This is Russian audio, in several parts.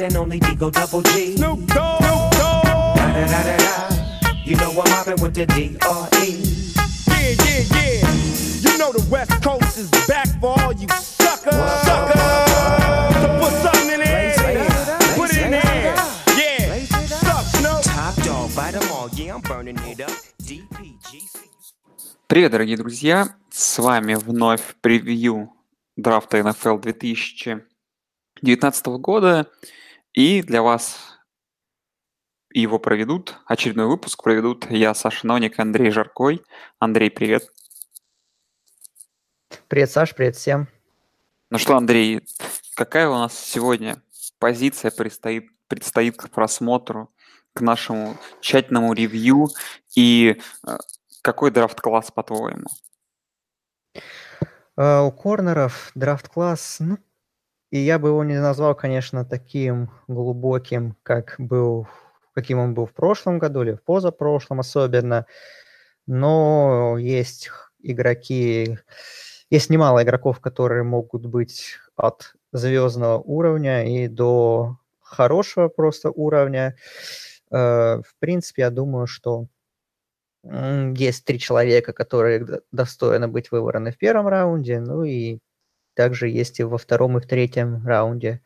one and only Digo Double G. Snoop Dogg. Snoop Dogg. Da da da da da. You know I'm mobbing with the D.R.E. Yeah, yeah, yeah. You know the West Coast is back for all you suckers. Whoa. Suckers. So put something in there. Put it in there. Yeah. Suck, Snoop. Top dog, bite them all. Yeah, I'm burning it up. DPGC. Привет, дорогие друзья! С вами вновь превью драфта NFL 2019 года. И для вас его проведут, очередной выпуск проведут я, Саша Ноник, Андрей Жаркой. Андрей, привет. Привет, Саш, привет всем. Ну что, Андрей, какая у нас сегодня позиция предстоит, предстоит к просмотру, к нашему тщательному ревью и э, какой драфт-класс, по-твоему? Uh, у корнеров драфт-класс, ну, и я бы его не назвал, конечно, таким глубоким, как был, каким он был в прошлом году или в позапрошлом особенно. Но есть игроки, есть немало игроков, которые могут быть от звездного уровня и до хорошего просто уровня. Uh, в принципе, я думаю, что есть три человека, которые достойны быть выбраны в первом раунде, ну и также есть и во втором и в третьем раунде.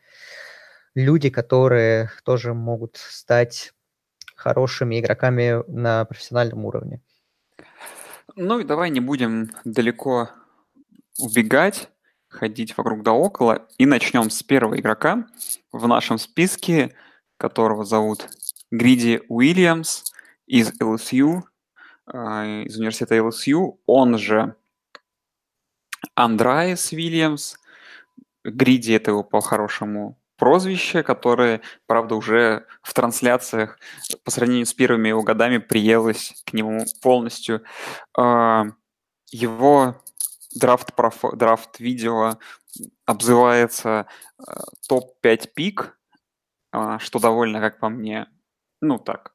Люди, которые тоже могут стать хорошими игроками на профессиональном уровне. Ну и давай не будем далеко убегать, ходить вокруг да около, и начнем с первого игрока в нашем списке, которого зовут Гриди Уильямс из LSU, а, из университета LSU, он же Андраес Вильямс. Гриди – это его по-хорошему прозвище, которое, правда, уже в трансляциях по сравнению с первыми его годами приелось к нему полностью. А, его драфт, драфт видео обзывается а, топ-5 пик, что довольно, как по мне, ну так,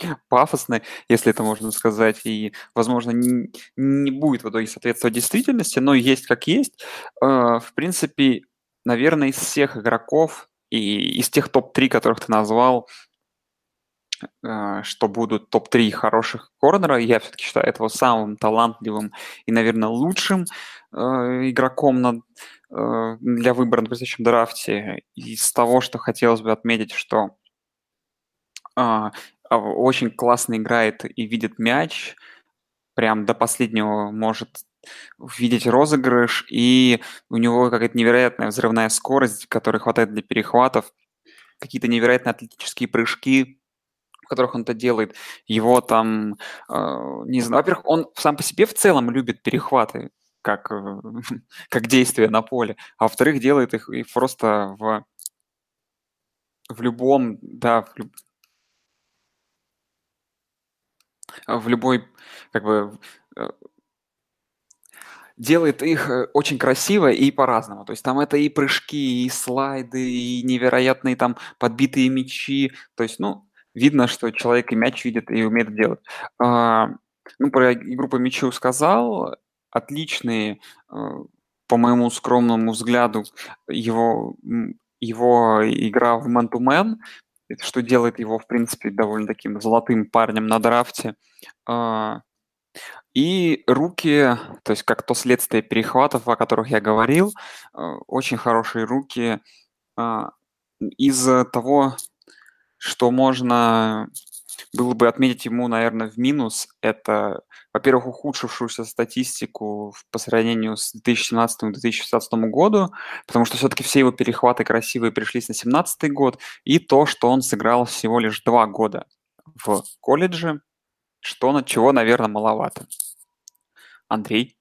пафосно, если это можно сказать, и, возможно, не, не будет в итоге соответствовать действительности, но есть как есть. Э, в принципе, наверное, из всех игроков и из тех топ-3, которых ты назвал, э, что будут топ-3 хороших корнера, я все-таки считаю этого самым талантливым и, наверное, лучшим э, игроком на, для выбора на предыдущем драфте. Из того, что хотелось бы отметить, что а, очень классно играет и видит мяч, прям до последнего может видеть розыгрыш, и у него какая-то невероятная взрывная скорость, которой хватает для перехватов, какие-то невероятные атлетические прыжки, в которых он это делает. Его там, э, не знаю, во-первых, он сам по себе в целом любит перехваты, как, как действие на поле, а во-вторых, делает их и просто в, в любом, да, в, в любой, как бы, э, делает их э, очень красиво и по-разному. То есть там это и прыжки, и слайды, и невероятные там подбитые мячи. То есть, ну, видно, что человек и мяч видит и умеет делать. А, ну, про игру по мячу сказал. Отличные, э, по моему скромному взгляду, его, его игра в man-to-man, что делает его, в принципе, довольно таким золотым парнем на драфте. А, и руки, то есть как то следствие перехватов, о которых я говорил, а, очень хорошие руки а, из того, что можно было бы отметить ему, наверное, в минус, это, во-первых, ухудшившуюся статистику по сравнению с 2017-2016 году, потому что все-таки все его перехваты красивые пришлись на 2017 год, и то, что он сыграл всего лишь два года в колледже, что на чего, наверное, маловато. Андрей?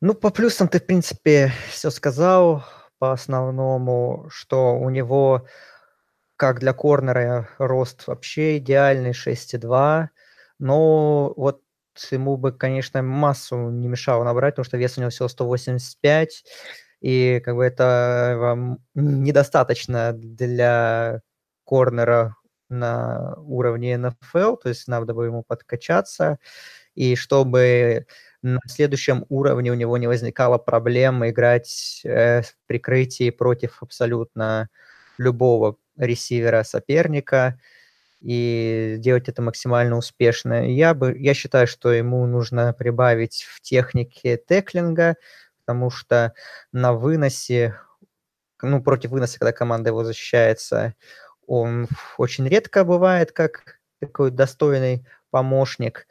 Ну, по плюсам ты, в принципе, все сказал. По основному, что у него как для корнера рост вообще идеальный, 6,2. Но вот ему бы, конечно, массу не мешало набрать, потому что вес у него всего 185, и как бы это недостаточно для корнера на уровне НФЛ, то есть надо бы ему подкачаться, и чтобы на следующем уровне у него не возникало проблем играть э, в прикрытии против абсолютно любого ресивера соперника и делать это максимально успешно. Я, бы, я считаю, что ему нужно прибавить в технике теклинга, потому что на выносе, ну, против выноса, когда команда его защищается, он очень редко бывает как такой достойный помощник.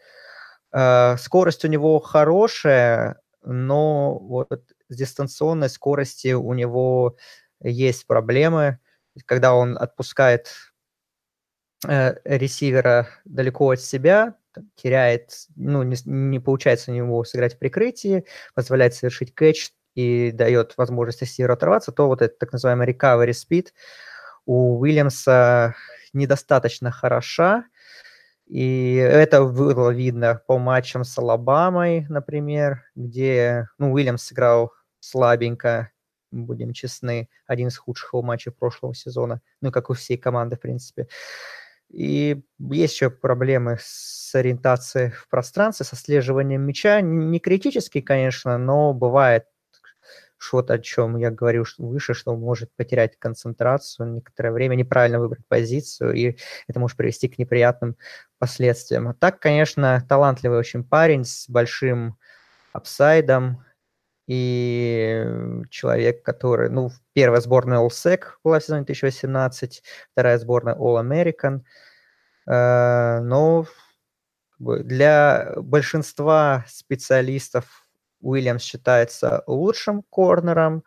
А, скорость у него хорошая, но вот с дистанционной скорости у него есть проблемы, когда он отпускает э, ресивера далеко от себя, теряет, ну, не, не получается у него сыграть прикрытии, позволяет совершить кэч и дает возможность ресиверу оторваться, то вот этот так называемый recovery speed у Уильямса недостаточно хороша, и это было видно по матчам с Алабамой, например, где ну, Уильямс сыграл слабенько, будем честны, один из худших его матчей прошлого сезона, ну, как у всей команды, в принципе. И есть еще проблемы с ориентацией в пространстве, со слеживанием мяча. Не критически, конечно, но бывает что-то, о чем я говорил выше, что может потерять концентрацию некоторое время, неправильно выбрать позицию, и это может привести к неприятным последствиям. А так, конечно, талантливый очень парень с большим апсайдом, и человек, который, ну, первая сборная All-Sec была в сезоне 2018, вторая сборная All-American, э, но для большинства специалистов Уильямс считается лучшим корнером,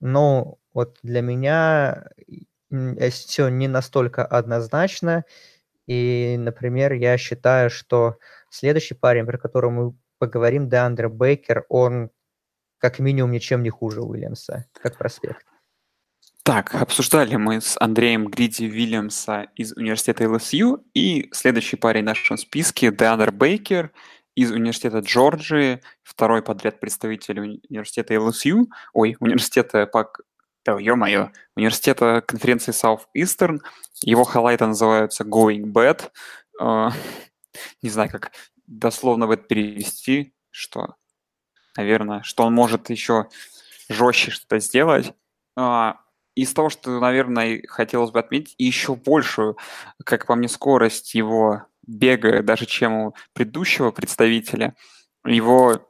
но вот для меня все не настолько однозначно. И, например, я считаю, что следующий парень, про которого мы поговорим, Деандре Бейкер, он как минимум ничем не хуже Уильямса, как проспект. Так, обсуждали мы с Андреем Гриди Уильямса из университета ЛСЮ, и следующий парень в нашем списке Деандер Бейкер – из университета Джорджии, второй подряд представитель университета LSU, ой, университета по да, ё-моё, университета конференции Southeastern. Его хайлайты называются Going Bad. Uh, не знаю, как дословно в это перевести, что, наверное, что он может еще жестче что-то сделать. Uh, из того, что, наверное, хотелось бы отметить, еще большую, как по мне, скорость его бега даже, чем у предыдущего представителя. Его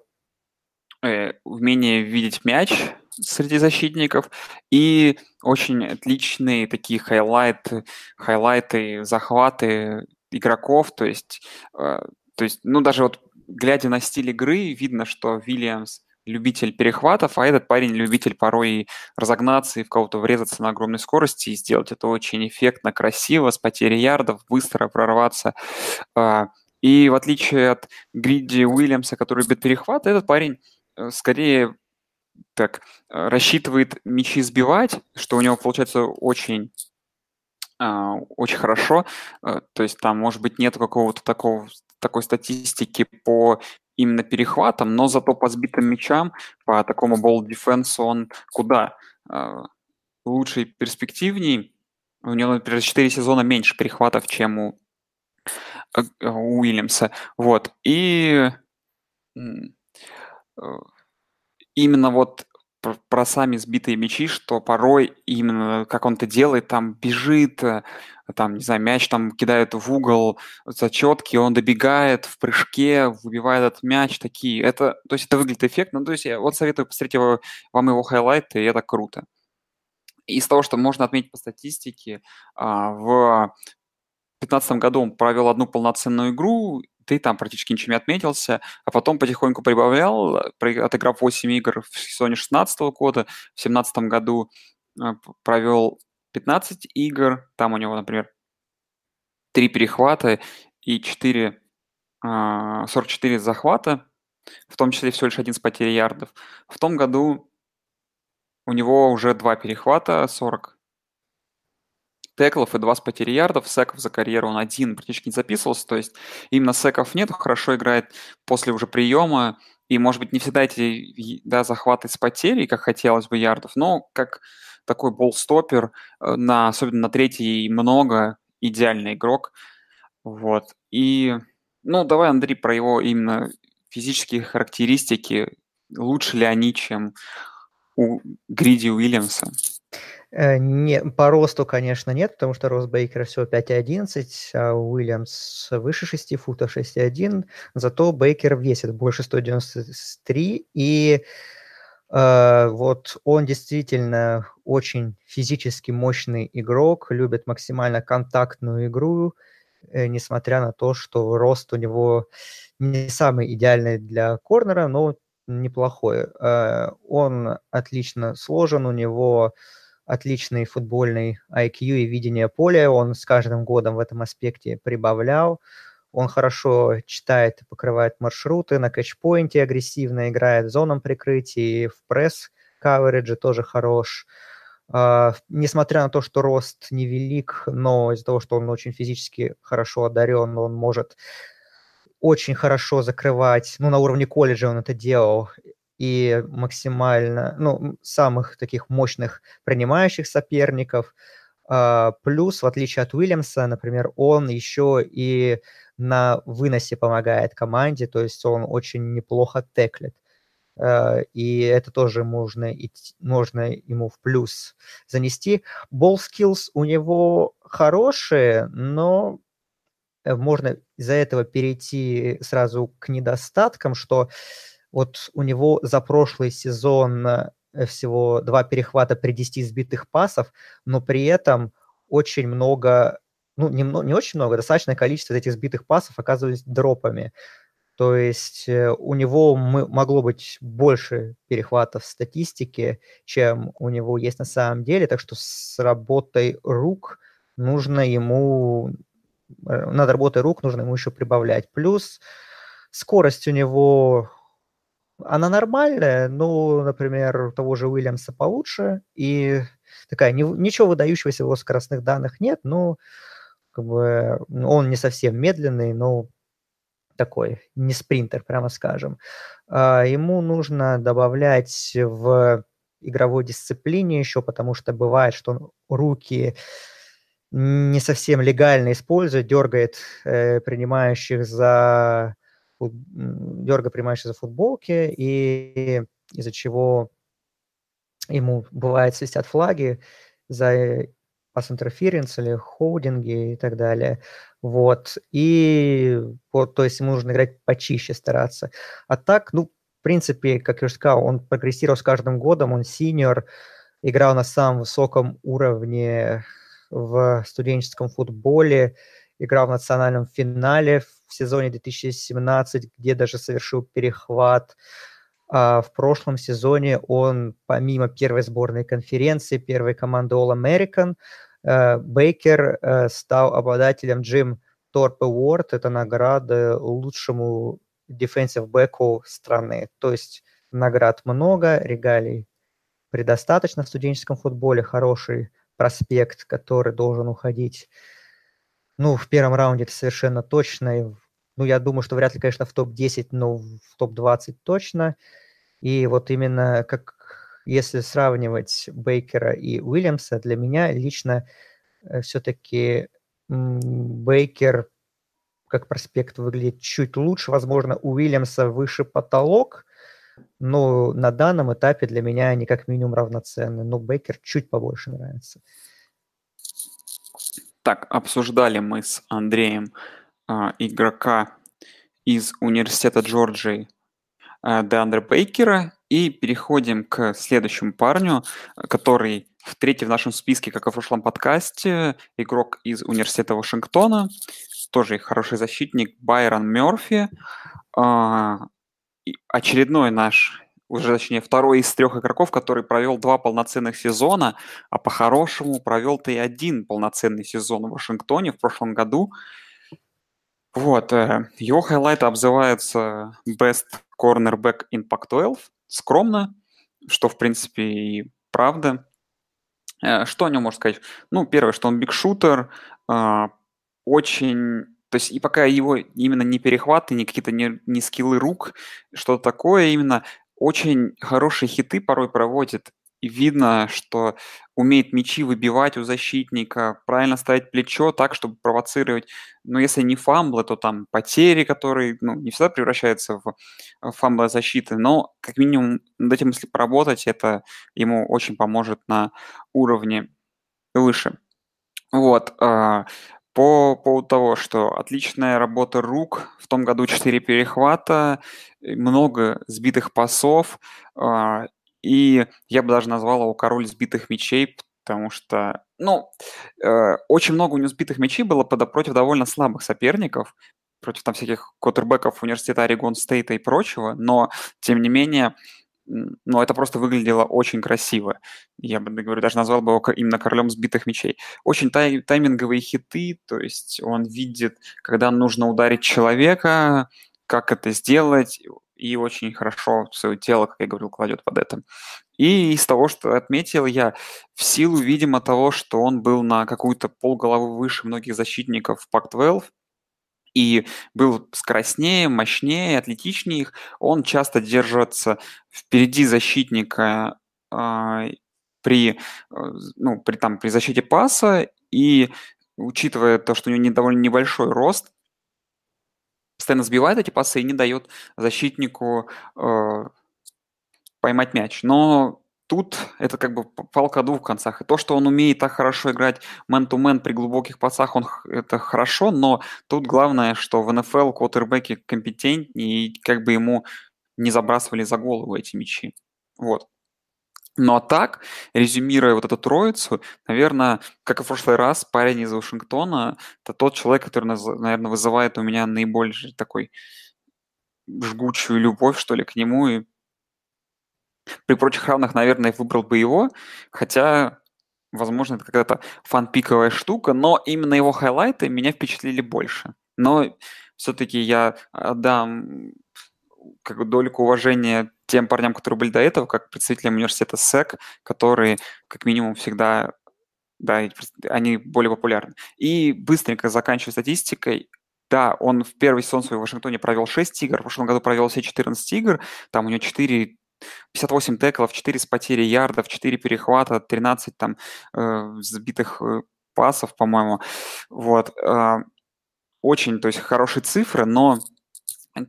э, умение видеть мяч среди защитников и очень отличные такие хайлайты, хайлайты, захваты игроков, то есть, э, то есть, ну даже вот глядя на стиль игры, видно, что Вильямс любитель перехватов, а этот парень любитель порой разогнаться и в кого-то врезаться на огромной скорости и сделать это очень эффектно, красиво, с потерей ярдов, быстро прорваться. А, и в отличие от Гриди Уильямса, который любит перехват, этот парень э, скорее так рассчитывает мячи сбивать, что у него получается очень а, очень хорошо. Э, то есть там, может быть, нет какого-то такого такой статистики по именно перехватом, но зато по сбитым мячам, по такому болл дефенсу он куда э, лучше и перспективней. У него, например, 4 сезона меньше перехватов, чем у, э, у Уильямса. Вот. И э, именно вот про сами сбитые мячи, что порой именно как он это делает, там бежит, э, там, не знаю, мяч там кидает в угол зачетки, он добегает в прыжке, выбивает этот мяч, такие. Это, то есть это выглядит эффектно. Ну, то есть я вот советую посмотреть его, вам его хайлайты, и это круто. Из того, что можно отметить по статистике, а, в 2015 году он провел одну полноценную игру, ты там практически ничем не отметился, а потом потихоньку прибавлял, отыграв 8 игр в сезоне 16 года, в 17 году а, провел 15 игр, там у него, например, 3 перехвата и 4, 44 а, захвата, в том числе всего лишь один с потерей ярдов. В том году у него уже два перехвата, 40 теклов и два с потерей ярдов. Секов за карьеру он один практически не записывался. То есть именно секов нет, хорошо играет после уже приема. И, может быть, не всегда эти да, захваты с потерей, как хотелось бы, ярдов, но как такой болстопер, э, на, особенно на третьей много, идеальный игрок. Вот. И, ну, давай, Андрей, про его именно физические характеристики. Лучше ли они, чем у Гриди Уильямса? Э, не, по росту, конечно, нет, потому что рост Бейкера всего 5,11, а Уильямс выше 6 футов 6,1, зато Бейкер весит больше 193, и э, вот он действительно очень физически мощный игрок, любит максимально контактную игру, э, несмотря на то, что рост у него не самый идеальный для корнера, но неплохой. Э, он отлично сложен, у него отличный футбольный IQ и видение поля. Он с каждым годом в этом аспекте прибавлял. Он хорошо читает и покрывает маршруты, на кэтчпоинте агрессивно играет в зоном прикрытия, в пресс-каверидже тоже хорош. Uh, несмотря на то, что рост невелик, но из-за того, что он очень физически хорошо одарен, он может очень хорошо закрывать, ну, на уровне колледжа он это делал, и максимально, ну, самых таких мощных принимающих соперников. Uh, плюс, в отличие от Уильямса, например, он еще и на выносе помогает команде, то есть он очень неплохо теклит. Uh, и это тоже можно, можно ему в плюс занести. Ball skills у него хорошие, но можно из-за этого перейти сразу к недостаткам, что вот у него за прошлый сезон э, всего два перехвата при 10 сбитых пасов, но при этом очень много, ну, не, не очень много, достаточное количество этих сбитых пасов оказывались дропами. То есть э, у него могло быть больше перехватов статистики, чем у него есть на самом деле, так что с работой рук нужно ему, э, над работой рук нужно ему еще прибавлять. Плюс скорость у него она нормальная, но, например, того же Уильямса получше, и такая, не, ничего выдающегося его скоростных данных нет, но как бы, он не совсем медленный, но такой, не спринтер, прямо скажем. А, ему нужно добавлять в игровой дисциплине еще, потому что бывает, что он руки не совсем легально использует, дергает э, принимающих за дерга принимающий за футболки, и из-за чего ему бывает свистят флаги за пас интерференс или хоудинги и так далее. Вот. И вот, то есть ему нужно играть почище, стараться. А так, ну, в принципе, как я уже сказал, он прогрессировал с каждым годом, он синьор, играл на самом высоком уровне в студенческом футболе, играл в национальном финале в сезоне 2017, где даже совершил перехват. А в прошлом сезоне он, помимо первой сборной конференции, первой команды All-American, э, Бейкер э, стал обладателем Джим Торп Award. Это награда лучшему defensive бэку страны. То есть наград много, регалий предостаточно в студенческом футболе, хороший проспект, который должен уходить ну, в первом раунде это совершенно точно. Ну, я думаю, что вряд ли, конечно, в топ-10, но в топ-20 точно. И вот именно как если сравнивать Бейкера и Уильямса, для меня лично э, все-таки Бейкер как проспект выглядит чуть лучше. Возможно, у Уильямса выше потолок, но на данном этапе для меня они как минимум равноценны. Но Бейкер чуть побольше нравится. Так, обсуждали мы с Андреем а, игрока из университета Джорджии а, Деандре Бейкера и переходим к следующему парню, который в третий в нашем списке, как и в прошлом подкасте, игрок из университета Вашингтона, тоже хороший защитник Байрон Мерфи. А, очередной наш уже точнее второй из трех игроков, который провел два полноценных сезона, а по-хорошему провел-то и один полноценный сезон в Вашингтоне в прошлом году. Вот, э, его хайлайты обзываются Best Cornerback in Pac-12, скромно, что, в принципе, и правда. Э, что о нем можно сказать? Ну, первое, что он бигшутер, э, очень то есть и пока его именно не перехваты, не какие-то не, не скиллы рук, что-то такое именно, очень хорошие хиты порой проводит и видно, что умеет мячи выбивать у защитника, правильно ставить плечо так, чтобы провоцировать, ну, если не фамблы, то там потери, которые, ну, не всегда превращаются в фамблы защиты, но как минимум над этим, если поработать, это ему очень поможет на уровне выше. Вот. По поводу того, что отличная работа рук, в том году 4 перехвата, много сбитых пасов, а, и я бы даже назвал его король сбитых мячей, потому что, ну, э, очень много у него сбитых мячей было против довольно слабых соперников, против там всяких квотербеков университета Орегон Стейта и прочего, но, тем не менее, ну, это просто выглядело очень красиво. Я бы, говорю, даже назвал бы его именно королем сбитых мячей. Очень тай тайминговые хиты, то есть он видит, когда нужно ударить человека, как это сделать, и очень хорошо свое тело, как я говорил, кладет под это. И из того, что отметил я, в силу, видимо, того, что он был на какую-то полголовы выше многих защитников Pac-12, и был скоростнее, мощнее, атлетичнее их, он часто держится впереди защитника э, при, э, ну, при, там, при защите паса, и учитывая то, что у него не, довольно небольшой рост, постоянно сбивает эти пасы и не дает защитнику э, поймать мяч. Но тут это как бы палка о двух концах. И то, что он умеет так хорошо играть мэн-то-мэн при глубоких пасах, он, это хорошо, но тут главное, что в НФЛ квотербеки компетентнее, и как бы ему не забрасывали за голову эти мячи. Вот. Ну а так, резюмируя вот эту троицу, наверное, как и в прошлый раз, парень из Вашингтона – это тот человек, который, наверное, вызывает у меня наибольший такой жгучую любовь, что ли, к нему. И при прочих равных, наверное, выбрал бы его, хотя, возможно, это какая-то фан-пиковая штука, но именно его хайлайты меня впечатлили больше. Но все-таки я отдам как бы дольку уважения тем парням, которые были до этого, как представителям университета СЭК, которые как минимум всегда, да, они более популярны. И быстренько заканчивая статистикой, да, он в первый сезон свой в Вашингтоне провел 6 игр, в прошлом году провел все 14 игр, там у него 4 58 теклов, 4 с потери ярдов, 4 перехвата, 13 там э, сбитых э, пасов, по-моему. Вот. Э, очень, то есть, хорошие цифры, но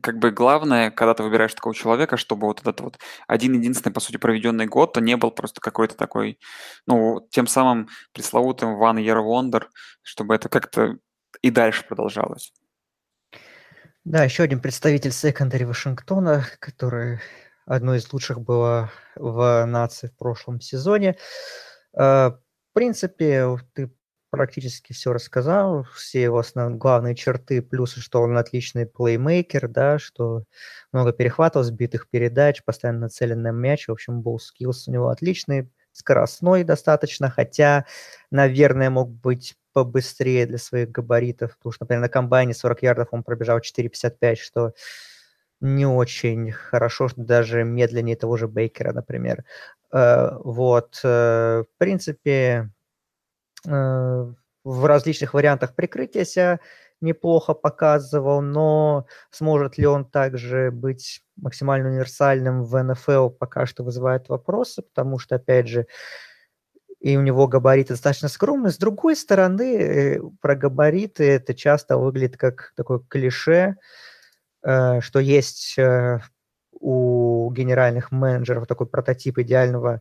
как бы главное, когда ты выбираешь такого человека, чтобы вот этот вот один-единственный, по сути, проведенный год, то не был просто какой-то такой, ну, тем самым пресловутым One Year Wonder, чтобы это как-то и дальше продолжалось. Да, еще один представитель секондари Вашингтона, который одной из лучших было в нации в прошлом сезоне. Э, в принципе, ты практически все рассказал, все его основные главные черты, плюсы, что он отличный плеймейкер, да, что много перехватов, сбитых передач, постоянно нацелен на мяч, в общем, был скиллс у него отличный, скоростной достаточно, хотя, наверное, мог быть побыстрее для своих габаритов, потому что, например, на комбайне 40 ярдов он пробежал 4.55, что не очень хорошо, даже медленнее того же Бейкера, например. Э, вот, э, в принципе, Э, в различных вариантах прикрытия себя неплохо показывал, но сможет ли он также быть максимально универсальным в НФЛ, пока что вызывает вопросы, потому что, опять же, и у него габариты достаточно скромные. С другой стороны, про габариты это часто выглядит как такое клише, что есть у генеральных менеджеров такой прототип идеального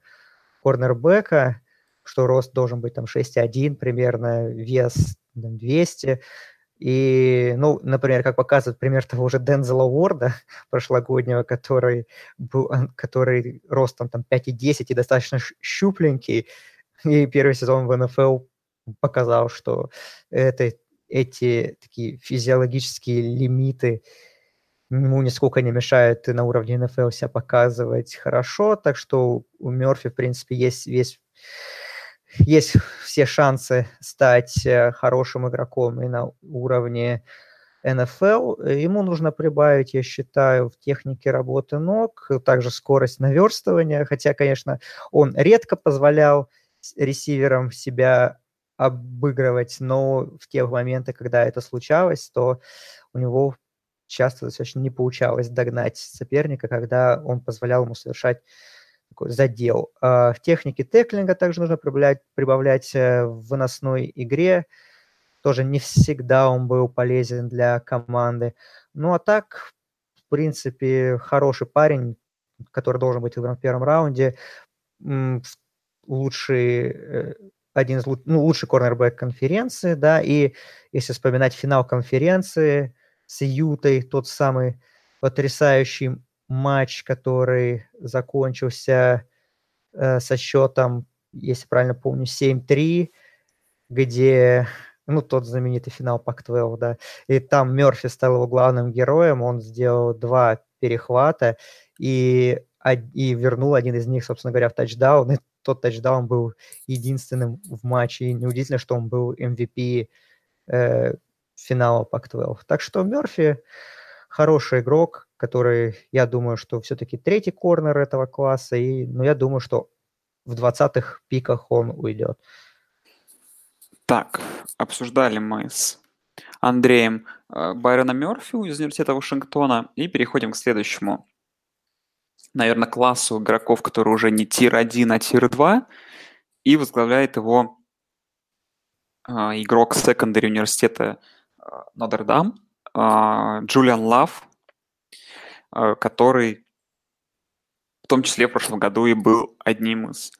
корнербека, что рост должен быть там 6,1 примерно, вес там, 200. И, ну, например, как показывает пример того же Дензела Уорда прошлогоднего, который, был, который ростом там 5,10 и достаточно щупленький, и первый сезон в НФЛ показал, что это, эти такие физиологические лимиты ему нисколько не мешают и на уровне НФЛ себя показывать хорошо, так что у Мерфи, в принципе, есть весь есть все шансы стать э, хорошим игроком и на уровне НФЛ. Ему нужно прибавить, я считаю, в технике работы ног, также скорость наверстывания, хотя, конечно, он редко позволял ресиверам себя обыгрывать, но в те моменты, когда это случалось, то у него часто достаточно не получалось догнать соперника, когда он позволял ему совершать такой задел. А в технике теклинга также нужно прибавлять, прибавлять э, в выносной игре. Тоже не всегда он был полезен для команды. Ну а так, в принципе, хороший парень, который должен быть в первом раунде. Лучший э, один из ну, лучший корнербэк конференции, да, и если вспоминать финал конференции с Ютой, тот самый потрясающий матч, который закончился э, со счетом, если правильно помню, 7-3, где, ну, тот знаменитый финал Пак-12, да, и там Мерфи стал его главным героем, он сделал два перехвата и, и вернул один из них, собственно говоря, в тачдаун, и тот тачдаун был единственным в матче, и неудивительно, что он был MVP э, финала Пак-12. Так что Мерфи хороший игрок, который, я думаю, что все-таки третий корнер этого класса, и, ну, я думаю, что в 20-х пиках он уйдет. Так, обсуждали мы с Андреем э, Байрона Мерфи из Университета Вашингтона и переходим к следующему наверное, классу игроков, которые уже не tier-1, а tier-2, и возглавляет его э, игрок secondary университета Нотр-Дам, э, Джулиан Лав, э, который в том числе в прошлом году и был одним из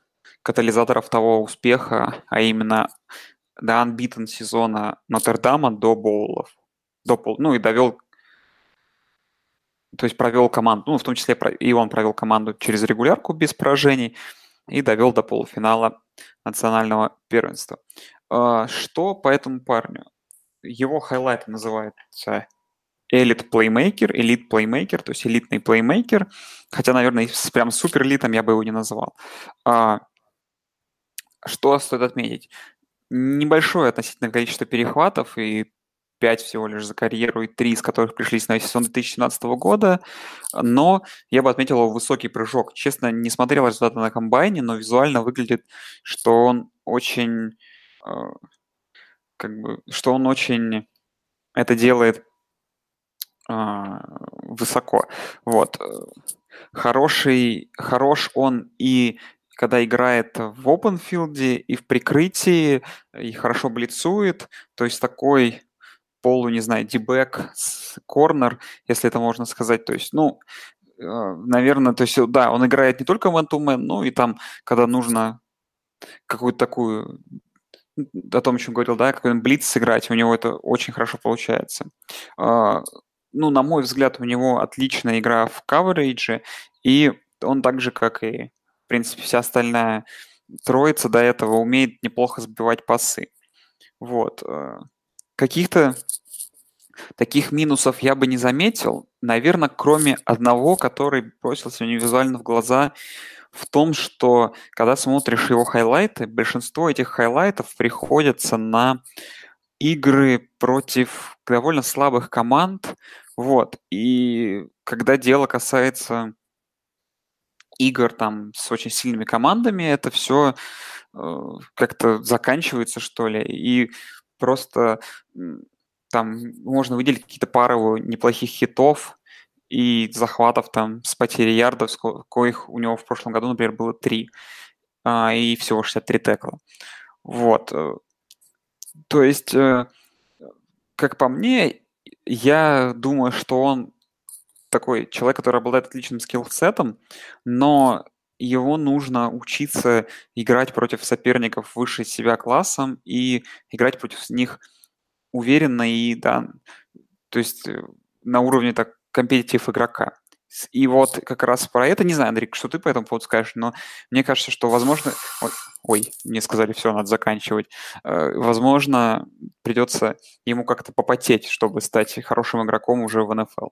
катализаторов того успеха, а именно до unbeaten сезона Нотр-Дама до боулов. До, ну и довел то есть провел команду, ну, в том числе и он провел команду через регулярку без поражений и довел до полуфинала национального первенства. А, что по этому парню? Его хайлайт называется elite playmaker, elite playmaker, то есть элитный плеймейкер, хотя, наверное, прям супер элитом я бы его не называл. А, что стоит отметить? Небольшое относительно количество перехватов и 5 всего лишь за карьеру и 3 из которых пришлись на сезон 2017 года, но я бы отметил его высокий прыжок. Честно, не смотрел результаты на комбайне, но визуально выглядит, что он очень, э, как бы, что он очень это делает э, высоко. Вот. Хороший, хорош он и когда играет в опенфилде и в прикрытии, и хорошо блицует, то есть такой полу, не знаю, дебэк, корнер, если это можно сказать. То есть, ну, э, наверное, то есть, да, он играет не только to man, но и там, когда нужно какую-то такую о том, о чем говорил, да, какой-то блиц сыграть, у него это очень хорошо получается. А, ну, на мой взгляд, у него отличная игра в каверидже, и он так же, как и, в принципе, вся остальная троица до этого умеет неплохо сбивать пасы. Вот. Э, каких-то таких минусов я бы не заметил, наверное, кроме одного, который бросился мне визуально в глаза, в том, что когда смотришь его хайлайты, большинство этих хайлайтов приходится на игры против довольно слабых команд, вот, и когда дело касается игр там с очень сильными командами, это все э, как-то заканчивается, что ли, и просто там можно выделить какие-то пары неплохих хитов и захватов там с потерей ярдов, коих у него в прошлом году, например, было три, а, и всего 63 текла. Вот. Э, то есть, э, как по мне, я думаю, что он такой человек, который обладает отличным скиллсетом, но его нужно учиться играть против соперников выше себя классом и играть против них уверенно и, да, то есть э, на уровне так компетитив игрока. И вот как раз про это, не знаю, Андрей, что ты по этому поводу скажешь, но мне кажется, что, возможно... Ой, ой мне сказали, все, надо заканчивать. Э, возможно, придется ему как-то попотеть, чтобы стать хорошим игроком уже в НФЛ.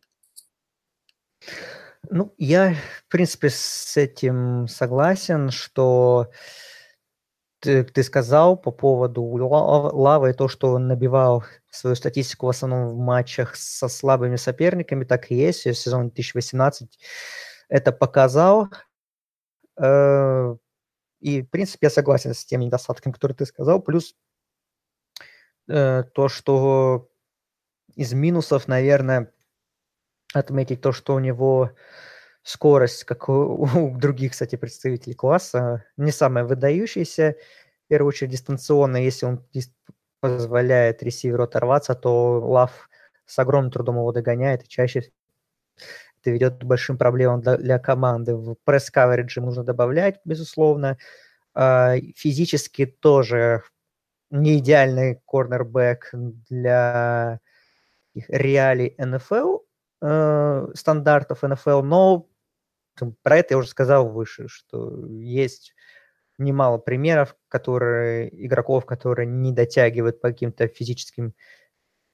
Ну, я, в принципе, с этим согласен, что ты, сказал по поводу Лавы, то, что он набивал свою статистику в основном в матчах со слабыми соперниками, так и есть. Сезон 2018 это показал. Э, и, в принципе, я согласен с теми недостатками, которые ты сказал. Плюс э, то, что из минусов, наверное, отметить то, что у него скорость, как у, у других, кстати, представителей класса, не самая выдающаяся. В первую очередь дистанционно, если он позволяет ресиверу оторваться, то Лав с огромным трудом его догоняет, и чаще это ведет к большим проблемам для, для команды. В пресс-каверидже нужно добавлять, безусловно. А, физически тоже не идеальный корнербэк для реалий НФЛ, э, стандартов НФЛ, но про это я уже сказал выше, что есть немало примеров, которые игроков, которые не дотягивают по каким-то физическим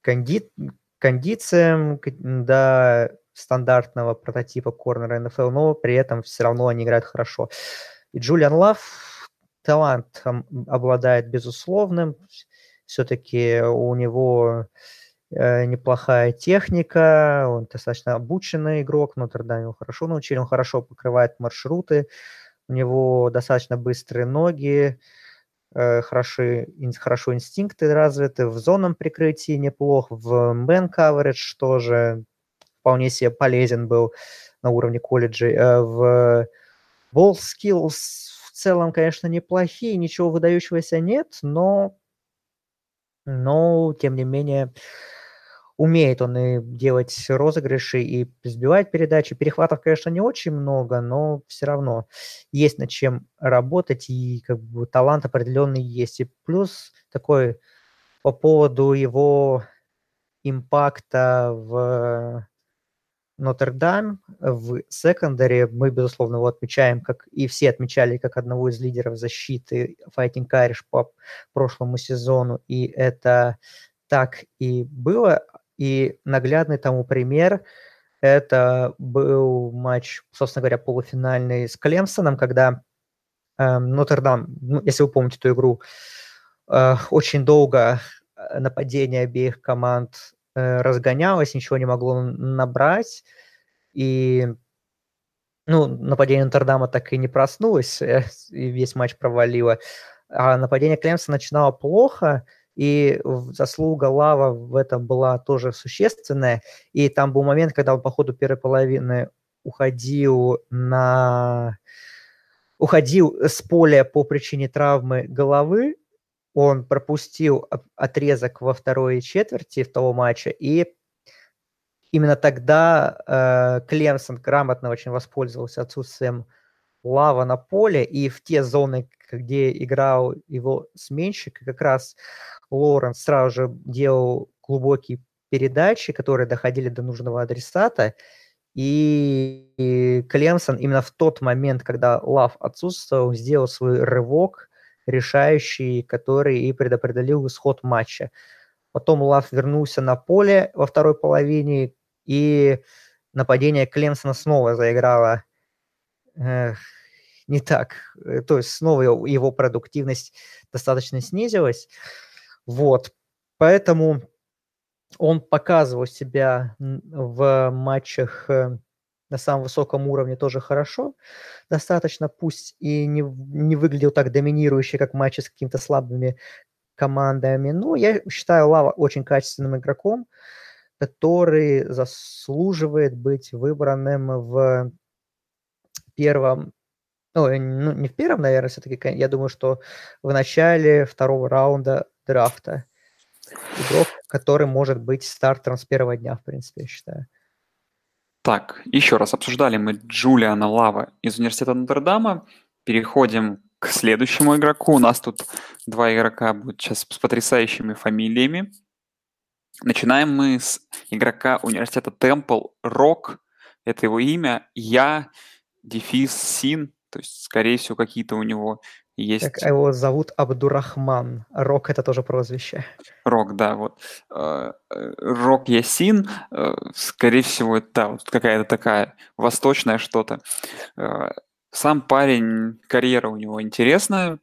конди... кондициям до стандартного прототипа корнера НФЛ, но при этом все равно они играют хорошо. И Джулиан Лав талант обладает безусловным, все-таки у него неплохая техника, он достаточно обученный игрок, Нотр-Дам его хорошо научили, он хорошо покрывает маршруты, у него достаточно быстрые ноги, э, хороши, хорошо инстинкты развиты, в зонном прикрытии неплох, в man coverage тоже вполне себе полезен был на уровне колледжей. Э, в ball skills в целом, конечно, неплохие, ничего выдающегося нет, но, но тем не менее, умеет он и делать розыгрыши, и сбивать передачи. Перехватов, конечно, не очень много, но все равно есть над чем работать, и как бы талант определенный есть. И плюс такой по поводу его импакта в Нотр-Дам в секондаре мы, безусловно, его отмечаем, как и все отмечали, как одного из лидеров защиты Fighting Irish по прошлому сезону, и это так и было. И наглядный тому пример – это был матч, собственно говоря, полуфинальный с Клемсоном, когда э, Нотр-Дам, ну, если вы помните эту игру, э, очень долго э, нападение обеих команд э, разгонялось, ничего не могло набрать, и ну, нападение Нотр-Дама так и не проснулось, и весь матч провалило. А нападение Клемса начинало плохо, и заслуга Лава в этом была тоже существенная. И там был момент, когда он по ходу первой половины уходил на уходил с поля по причине травмы головы, он пропустил отрезок во второй четверти того матча, и именно тогда э, Клемсон грамотно очень воспользовался отсутствием лава на поле, и в те зоны, где играл его сменщик, как раз Лоренс сразу же делал глубокие передачи, которые доходили до нужного адресата, и, Клемсон именно в тот момент, когда Лав отсутствовал, сделал свой рывок решающий, который и предопределил исход матча. Потом Лав вернулся на поле во второй половине, и нападение Клемсона снова заиграло не так. То есть снова его продуктивность достаточно снизилась. Вот. Поэтому он показывал себя в матчах э, на самом высоком уровне тоже хорошо, достаточно, пусть и не, не выглядел так доминирующе, как матчи с какими-то слабыми командами. Но я считаю Лава очень качественным игроком, который заслуживает быть выбранным в первом, ну, ну не в первом, наверное, все-таки, я думаю, что в начале второго раунда драфта. Игрок, который может быть стартером с первого дня, в принципе, я считаю. Так, еще раз обсуждали мы Джулиана Лава из университета Нотр-Дама. Переходим к следующему игроку. У нас тут два игрока будут сейчас с потрясающими фамилиями. Начинаем мы с игрока университета Темпл Рок. Это его имя. Я, дефис, Син. То есть, скорее всего, какие-то у него есть... Так, а его зовут Абдурахман. Рок — это тоже прозвище. Рок, да, вот. Э, э, Рок Ясин, э, скорее всего, это вот какая-то такая восточная что-то. Сам парень, карьера у него интересная.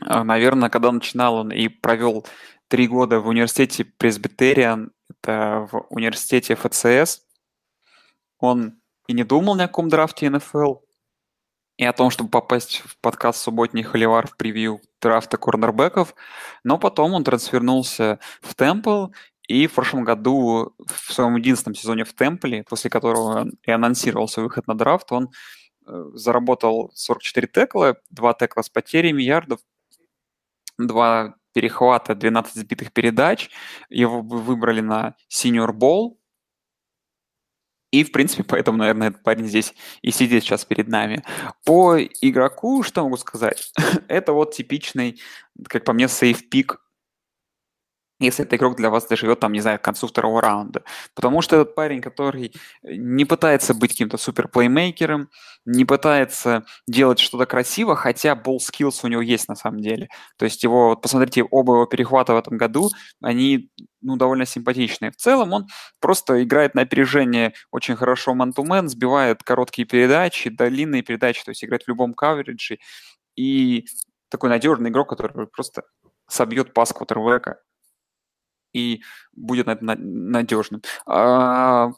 Наверное, когда начинал он и провел три года в университете Пресбитериан, это в университете ФЦС, он и не думал ни о каком драфте НФЛ, и о том, чтобы попасть в подкаст «Субботний холивар» в превью драфта корнербеков, но потом он трансфернулся в Темпл, И в прошлом году, в своем единственном сезоне в Темпле, после которого и анонсировал свой выход на драфт, он э, заработал 44 текла, 2 текла с потерями ярдов, 2 перехвата, 12 сбитых передач. Его выбрали на Senior Bowl. И, в принципе, поэтому, наверное, этот парень здесь и сидит сейчас перед нами. По игроку, что могу сказать? Это вот типичный, как по мне, сейф-пик если этот игрок для вас доживет, там, не знаю, к концу второго раунда. Потому что этот парень, который не пытается быть каким-то супер плеймейкером, не пытается делать что-то красиво, хотя болл skills у него есть на самом деле. То есть его, вот посмотрите, оба его перехвата в этом году, они ну, довольно симпатичные. В целом он просто играет на опережение очень хорошо ман-то-мен, сбивает короткие передачи, длинные передачи, то есть играет в любом каверидже. И такой надежный игрок, который просто собьет пас квотербека и будет надежным. А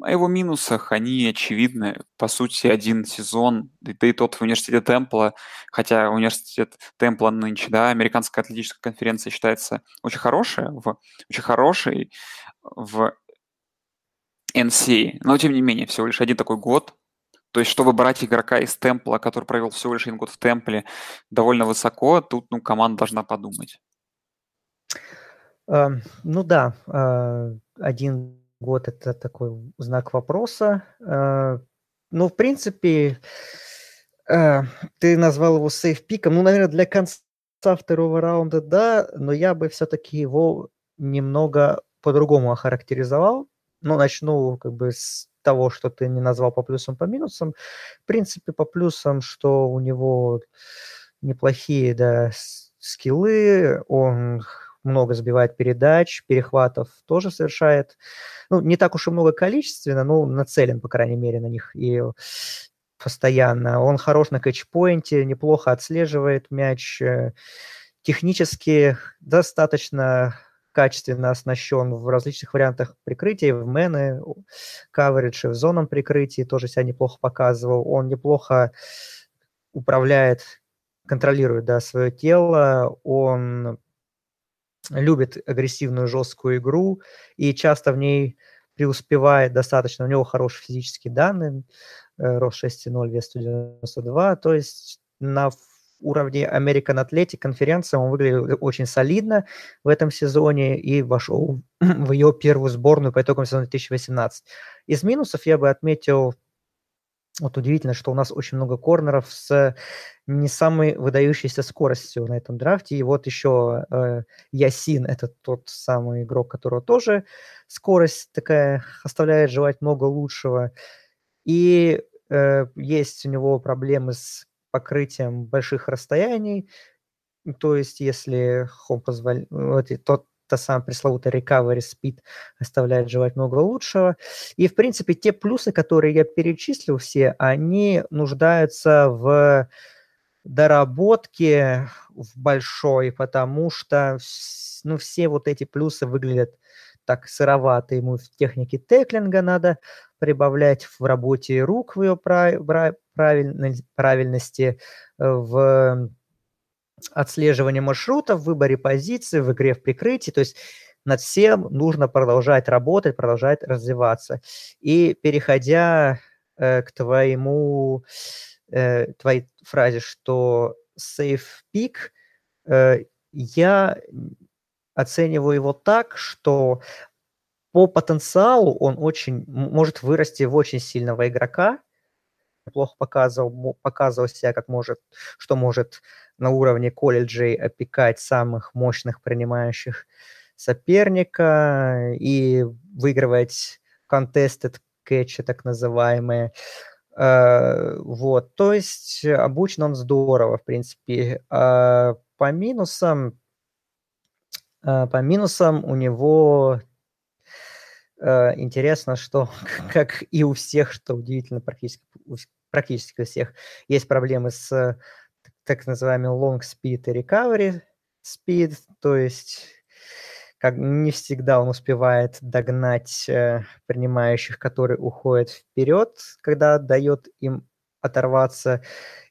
о его минусах, они очевидны. По сути, один сезон, да и тот в университете Темпла, хотя университет Темпла нынче, да, американская атлетическая конференция считается очень хорошая, в, очень хорошей в NCAA, но тем не менее, всего лишь один такой год, то есть, чтобы брать игрока из Темпла, который провел всего лишь один год в Темпле, довольно высоко, тут ну, команда должна подумать. Эм, ну да, э, один год- это такой знак вопроса. Э, ну, в принципе, э, ты назвал его сейф-пиком. Ну, наверное, для конца второго раунда, да, но я бы все-таки его немного по-другому охарактеризовал. Ну, начну как бы с того, что ты не назвал по плюсам, по минусам. В принципе, по плюсам, что у него неплохие, да, скиллы, он много забивает передач, перехватов тоже совершает. Ну, не так уж и много количественно, но нацелен, по крайней мере, на них и постоянно. Он хорош на кэтчпоинте, неплохо отслеживает мяч, э, технически достаточно качественно оснащен в различных вариантах прикрытия, в мены, каверидж, в зонном прикрытии тоже себя неплохо показывал. Он неплохо управляет, контролирует да, свое тело, он любит агрессивную жесткую игру и часто в ней преуспевает достаточно. У него хорошие физические данные, э, рост 6,0, вес 192, то есть на уровне American Athletic конференции он выглядел очень солидно в этом сезоне и вошел в ее первую сборную по итогам сезона 2018. Из минусов я бы отметил вот удивительно, что у нас очень много корнеров с не самой выдающейся скоростью на этом драфте. И вот еще э, Ясин, это тот самый игрок, которого тоже скорость такая оставляет желать много лучшего. И э, есть у него проблемы с покрытием больших расстояний. То есть, если он позволяет, тот та самая пресловутая recovery speed оставляет желать много лучшего. И, в принципе, те плюсы, которые я перечислил все, они нуждаются в доработке в большой, потому что ну, все вот эти плюсы выглядят так сыровато. Ему в технике теклинга надо прибавлять в работе рук, в ее правильности, в отслеживание маршрута, в выборе позиции, в игре в прикрытии. То есть над всем нужно продолжать работать, продолжать развиваться. И переходя э, к твоему, э, твоей фразе, что safe pick, э, я оцениваю его так, что по потенциалу он очень может вырасти в очень сильного игрока, плохо показывал, показывал себя, как может, что может на уровне колледжей опекать самых мощных принимающих соперника и выигрывать contested кетчи, так называемые. Uh, вот, то есть обучен он здорово, в принципе. Uh, по минусам, uh, по минусам у него интересно, что, как и у всех, что удивительно, практически, практически у всех, есть проблемы с так называемый long speed и recovery speed, то есть как не всегда он успевает догнать э, принимающих, которые уходят вперед, когда дает им оторваться.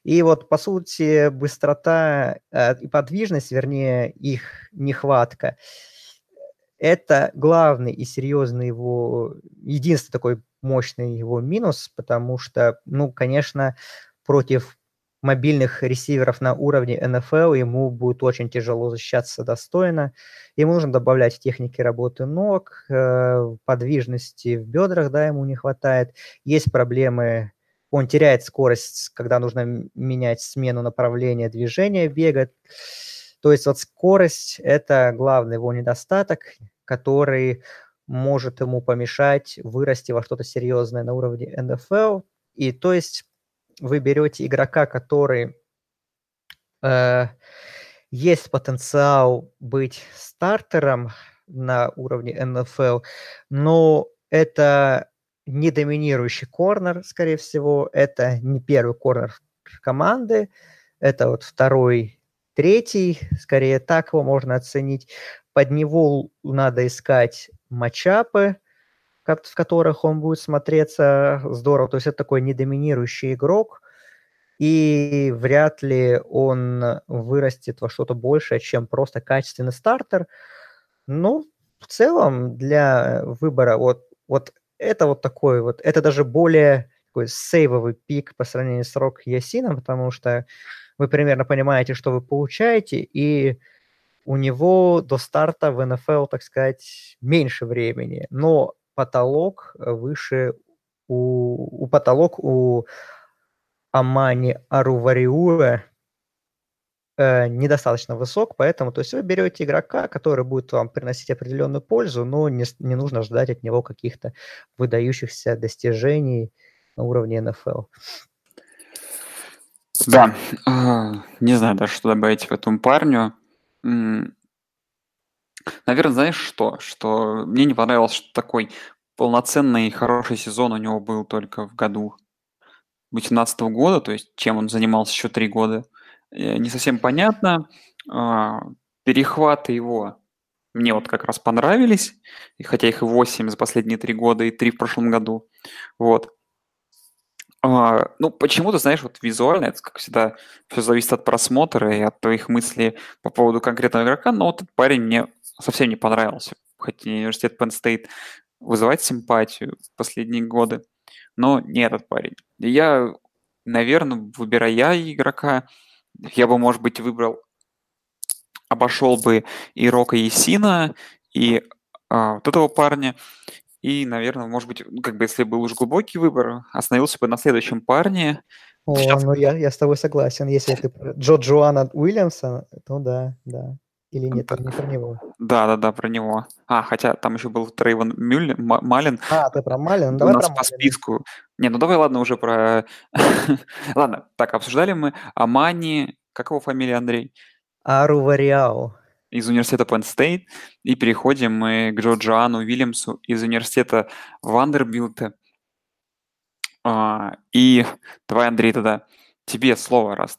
И вот, по сути, быстрота э, и подвижность, вернее, их нехватка, Это главный и серьезный его, единственный такой мощный его минус, потому что, ну, конечно, против мобильных ресиверов на уровне НФЛ ему будет очень тяжело защищаться достойно. Ему нужно добавлять техники работы ног, э, подвижности в бедрах, да, ему не хватает. Есть проблемы, он теряет скорость, когда нужно менять смену направления движения бега. То есть вот скорость – это главный его недостаток, который может ему помешать вырасти во что-то серьезное на уровне НФЛ. И то есть вы берете игрока, который э, есть потенциал быть стартером на уровне НФЛ, но это не доминирующий корнер, скорее всего, это не первый корнер команды, это вот второй, третий, скорее так его можно оценить. Под него надо искать матчапы, в которых он будет смотреться здорово. То есть это такой недоминирующий игрок, и вряд ли он вырастет во что-то большее, чем просто качественный стартер. Но в целом для выбора вот, вот это вот такой вот, это даже более такой сейвовый пик по сравнению с Рок Ясином, потому что вы примерно понимаете, что вы получаете, и у него до старта в НФЛ, так сказать, меньше времени, но потолок выше у, у потолок у Амани Арувариуэ э, недостаточно высок, поэтому то есть вы берете игрока, который будет вам приносить определенную пользу, но не, не нужно ждать от него каких-то выдающихся достижений на уровне НФЛ. Да, э, не знаю даже, что добавить в этому парню. Наверное, знаешь что? Что мне не понравилось, что такой полноценный хороший сезон у него был только в году 2018 года, то есть чем он занимался еще три года, э, не совсем понятно. А, перехваты его мне вот как раз понравились, хотя их и 8 за последние три года, и 3 в прошлом году. Вот. А, ну, почему-то, знаешь, вот визуально, это, как всегда, все зависит от просмотра и от твоих мыслей по поводу конкретного игрока, но вот этот парень мне совсем не понравился. Хотя университет Penn State вызывает симпатию в последние годы, но не этот парень. Я, наверное, выбирая игрока, я бы, может быть, выбрал, обошел бы и Рока Есина, и а, вот этого парня, и, наверное, может быть, ну, как бы, если был уж глубокий выбор, остановился бы на следующем парне. О, Сейчас... ну я, я с тобой согласен. Если ты Джо Джоана Уильямса, то да, да. Или нет, не про него. Да, да, да, про него. А, хотя там еще был Трейвен Мюллен, Малин. А, ты про Малин? Давай У нас про по списку. Не, ну давай, ладно, уже про... ладно, так, обсуждали мы Амани, как его фамилия, Андрей? Оруварие. Из университета Penn State. И переходим мы к Джоджуану Уильямсу из университета Вандербилта. И давай, Андрей, тогда тебе слово, раз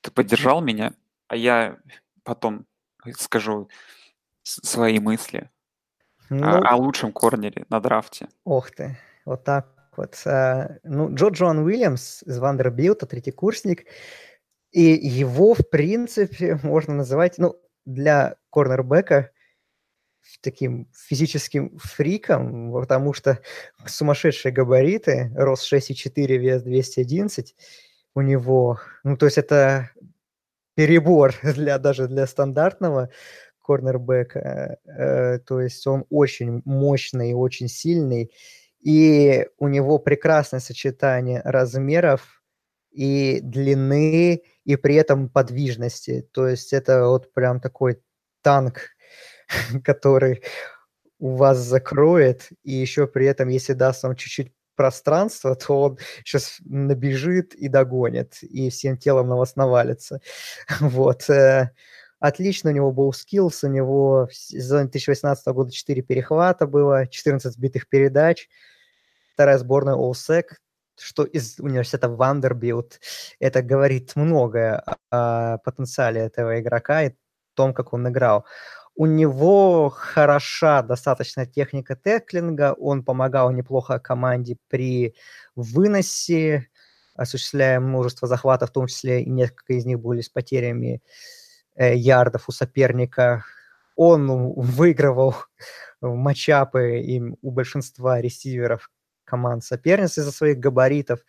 ты поддержал меня, а я потом скажу свои мысли ну, о, о лучшем корнере на драфте. Ох ты, вот так вот. А, ну, Джоджуан Уильямс из Вандербилта, третий курсник, и его, в принципе, можно называть, ну, для корнербека таким физическим фриком, потому что сумасшедшие габариты, рост 6,4, вес 211 у него. Ну, то есть это перебор для, даже для стандартного корнербека. Э, то есть он очень мощный, очень сильный, и у него прекрасное сочетание размеров и длины, и при этом подвижности. То есть это вот прям такой танк, который у вас закроет, и еще при этом, если даст вам чуть-чуть пространство, то он сейчас набежит и догонит, и всем телом на вас навалится. Вот. Э, отлично у него был скиллс, у него в сезоне 2018 года 4 перехвата было, 14 сбитых передач, вторая сборная All-SEC, что из университета Вандербилт. Это говорит многое о потенциале этого игрока и том, как он играл. У него хороша достаточно техника теклинга, он помогал неплохо команде при выносе, осуществляя множество захватов, в том числе и несколько из них были с потерями э, ярдов у соперника. он выигрывал матчапы им у большинства ресиверов команд соперниц из-за своих габаритов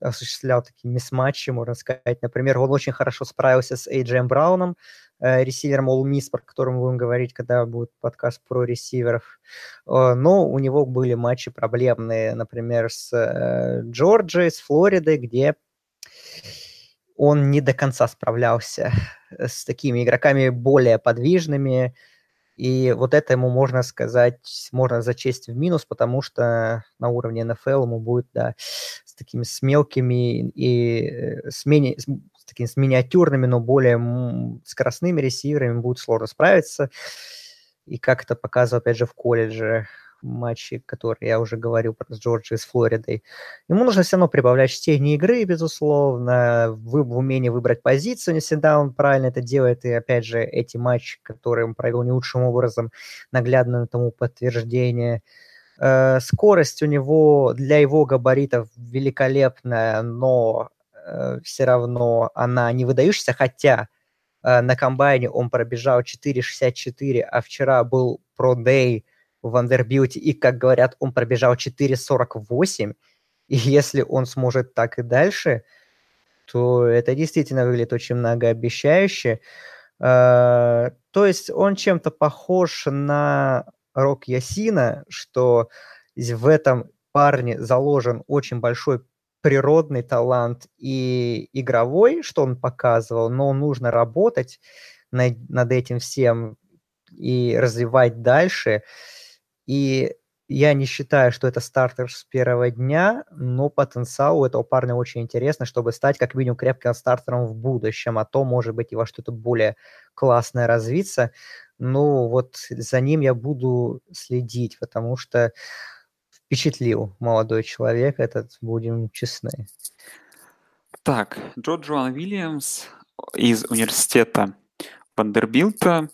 осуществлял такие мисс-матчи, можно сказать. Например, он очень хорошо справился с Эйджем Брауном, э, ресивером All Miss, про который мы будем говорить, когда будет подкаст про ресиверов. Э, но у него были матчи проблемные, например, с э, Джорджией, с Флоридой, где он не до конца справлялся с такими игроками более подвижными, и вот это ему можно сказать, можно зачесть в минус, потому что на уровне НФЛ ему будет, да, с такими с мелкими и э, с, мини, с, такими с миниатюрными, но более скоростными ресиверами будет сложно справиться. И как это показывал, опять же, в колледже, матче, который я уже говорил про с Джорджией с Флоридой. Ему нужно все равно прибавлять чтение игры, безусловно, в, в выбрать позицию, не всегда он правильно это делает, и опять же эти матчи, которые он провел не лучшим образом, наглядно тому подтверждение. Э, скорость у него для его габаритов великолепная, но э, все равно она не выдающаяся, хотя э, на комбайне он пробежал 4.64, а вчера был Day в Вандербилте, и, как говорят, он пробежал 4.48, и если он сможет так и дальше, то это действительно выглядит очень многообещающе. А, то есть он чем-то похож на Рок Ясина, что в этом парне заложен очень большой природный талант и игровой, что он показывал, но нужно работать над, над этим всем и развивать дальше. И я не считаю, что это стартер с первого дня, но потенциал у этого парня очень интересный, чтобы стать как минимум крепким стартером в будущем, а то, может быть, и во что-то более классное развиться. Ну, вот за ним я буду следить, потому что впечатлил молодой человек этот, будем честны. Так, Джоджуан Вильямс из университета Вандербилта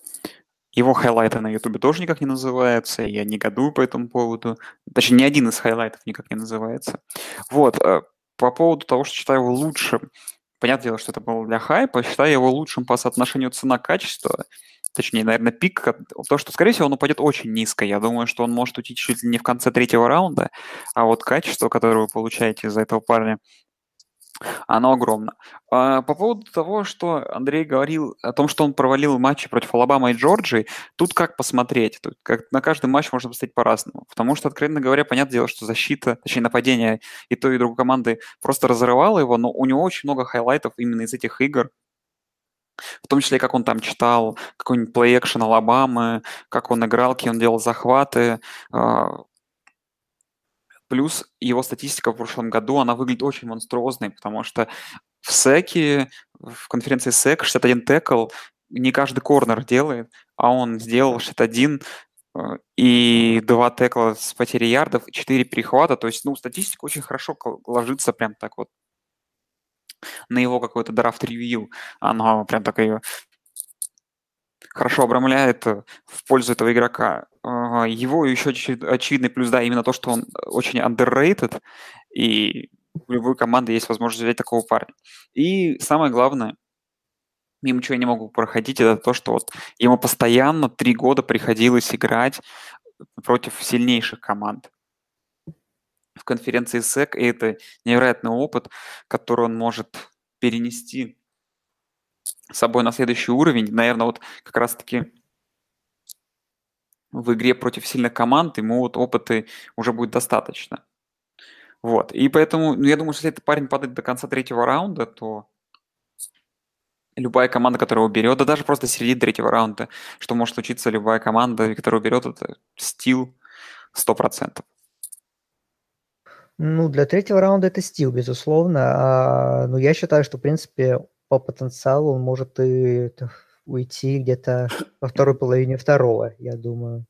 его хайлайты на Ютубе тоже никак не называются, я негодую по этому поводу. Точнее, ни один из хайлайтов никак не называется. Вот, э, по поводу того, что считаю его лучшим. Понятное дело, что это было для хайпа. Считаю его лучшим по соотношению цена-качество. Точнее, наверное, пик, то, что, скорее всего, он упадет очень низко. Я думаю, что он может уйти чуть ли не в конце третьего раунда, а вот качество, которое вы получаете из-за этого парня, оно огромно. А, по поводу того, что Андрей говорил о том, что он провалил матчи против Алабамы и Джорджии, тут как посмотреть? Тут как на каждый матч можно посмотреть по-разному. Потому что, откровенно говоря, понятное дело, что защита, точнее нападение и той, и другой команды просто разрывало его, но у него очень много хайлайтов именно из этих игр, в том числе, как он там читал какой-нибудь play-action Алабамы, как он играл, какие он делал захваты. Плюс его статистика в прошлом году, она выглядит очень монструозной, потому что в SEC-е, в конференции SEC 61 tackle не каждый корнер делает, а он сделал 61 э, и два текла с потерей ярдов, и 4 перехвата. То есть, ну, статистика очень хорошо ложится прям так вот на его какой-то драфт-ревью. Она прям так ее хорошо обрамляет э, в пользу этого игрока. Его еще очевидный плюс, да, именно то, что он очень underrated, и у любой команды есть возможность взять такого парня. И самое главное, мимо чего я не могу проходить, это то, что вот ему постоянно три года приходилось играть против сильнейших команд в конференции SEC, и это невероятный опыт, который он может перенести с собой на следующий уровень. Наверное, вот как раз-таки в игре против сильных команд ему вот опыта уже будет достаточно. Вот. И поэтому, ну, я думаю, что если этот парень падает до конца третьего раунда, то любая команда, которая его берет, да даже просто середина третьего раунда, что может случиться, любая команда, которая берет, это стил 100%. Ну, для третьего раунда это стил, безусловно. А, но я считаю, что, в принципе, по потенциалу он может и уйти где-то во второй половине второго, я думаю.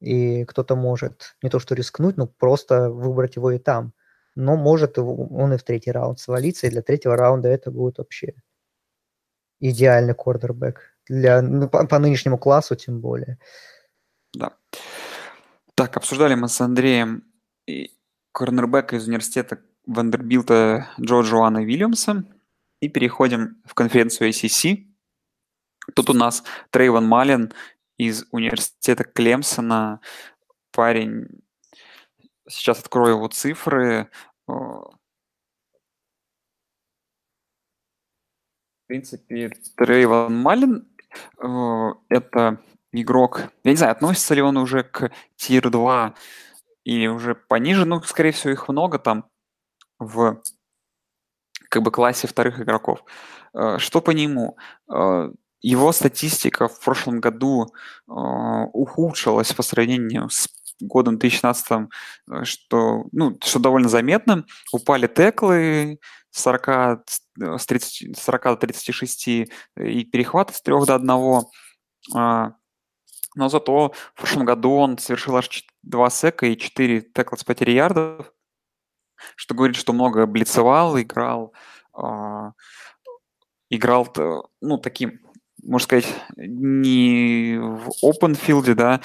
И кто-то может не то что рискнуть, но просто выбрать его и там. Но может он и в третий раунд свалиться, и для третьего раунда это будет вообще идеальный кордербэк. Для, ну, по, по нынешнему классу тем более. Да. Так, обсуждали мы с Андреем корнербэка из университета Вандербилта Джо Джоана Вильямса. И переходим в конференцию ACC. Тут у нас Трейвен Малин из университета Клемсона. Парень, сейчас открою его цифры. В принципе, Трейвон Малин э, это игрок, я не знаю, относится ли он уже к тир 2 или уже пониже, ну, скорее всего, их много там в как бы классе вторых игроков. Э, что по нему? Э, его статистика в прошлом году э, ухудшилась по сравнению с годом 2016, что, ну, что довольно заметно. Упали теклы 40, с 30, 40 до 36 и перехваты с 3 до 1. Но зато в прошлом году он совершил аж 2 сека и 4 текла с потери ярдов, что говорит, что много блицевал, играл, э, играл, ну, таким, можно сказать, не в open field, да,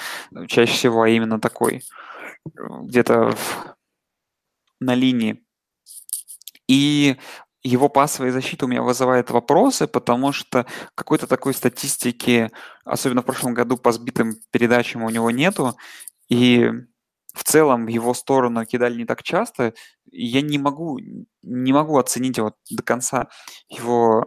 чаще всего, а именно такой, где-то в, на линии. И его пасовая защита у меня вызывает вопросы, потому что какой-то такой статистики, особенно в прошлом году, по сбитым передачам у него нету. И в целом в его сторону кидали не так часто. Я не могу, не могу оценить вот до конца его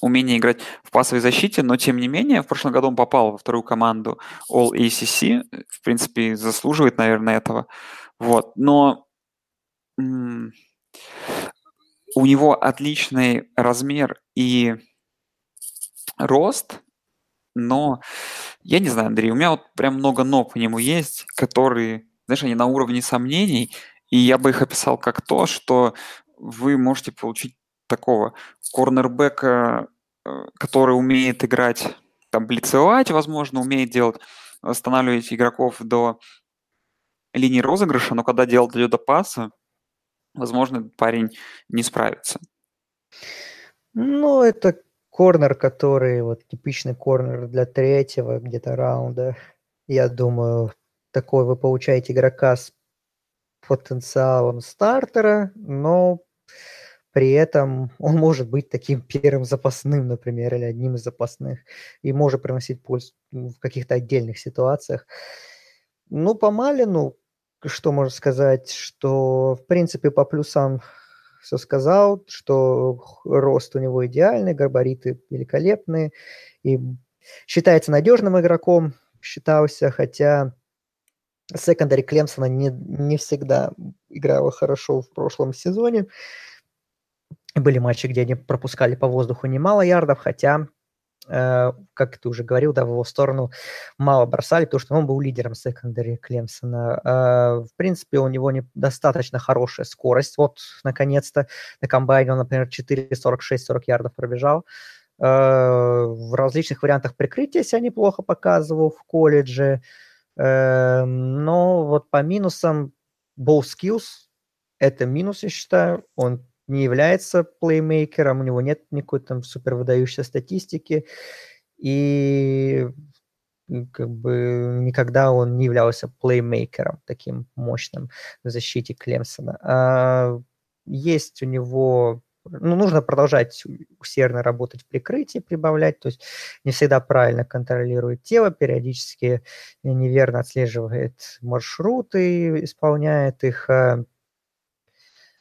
умение играть в пасовой защите, но тем не менее в прошлом году он попал во вторую команду All ACC, в принципе заслуживает, наверное, этого. Вот, но у него отличный размер и рост, но я не знаю, Андрей, у меня вот прям много но по нему есть, которые, знаешь, они на уровне сомнений, и я бы их описал как то, что вы можете получить такого корнербека, э, который умеет играть, там, блицевать, возможно, умеет делать, останавливать игроков до линии розыгрыша, но когда дело дойдет до паса, возможно, парень не справится. Ну, это корнер, который вот типичный корнер для третьего где-то раунда. Я думаю, такой вы получаете игрока с потенциалом стартера, но при этом он может быть таким первым запасным, например, или одним из запасных, и может приносить пользу в каких-то отдельных ситуациях. Ну, по Малину что можно сказать, что в принципе по плюсам все сказал, что рост у него идеальный, габариты великолепные, и считается надежным игроком, считался, хотя секондари Клемсона не, не всегда играла хорошо в прошлом сезоне. Были матчи, где они пропускали по воздуху немало ярдов, хотя Э, как ты уже говорил, да, в его сторону мало бросали, потому что он был лидером секондари Клемсона. Э, в принципе, у него недостаточно хорошая скорость. Вот, наконец-то, на комбайне он, например, 4,46-40 ярдов пробежал. Э, в различных вариантах прикрытия себя неплохо показывал в колледже. Но вот по минусам ball skills – это минус, я считаю. Он не является плеймейкером, у него нет никакой там супер выдающейся статистики, и как бы никогда он не являлся плеймейкером таким мощным в защите Клемсона. А есть у него ну, нужно продолжать усердно работать в прикрытии, прибавлять, то есть не всегда правильно контролирует тело, периодически неверно отслеживает маршруты, исполняет их, а,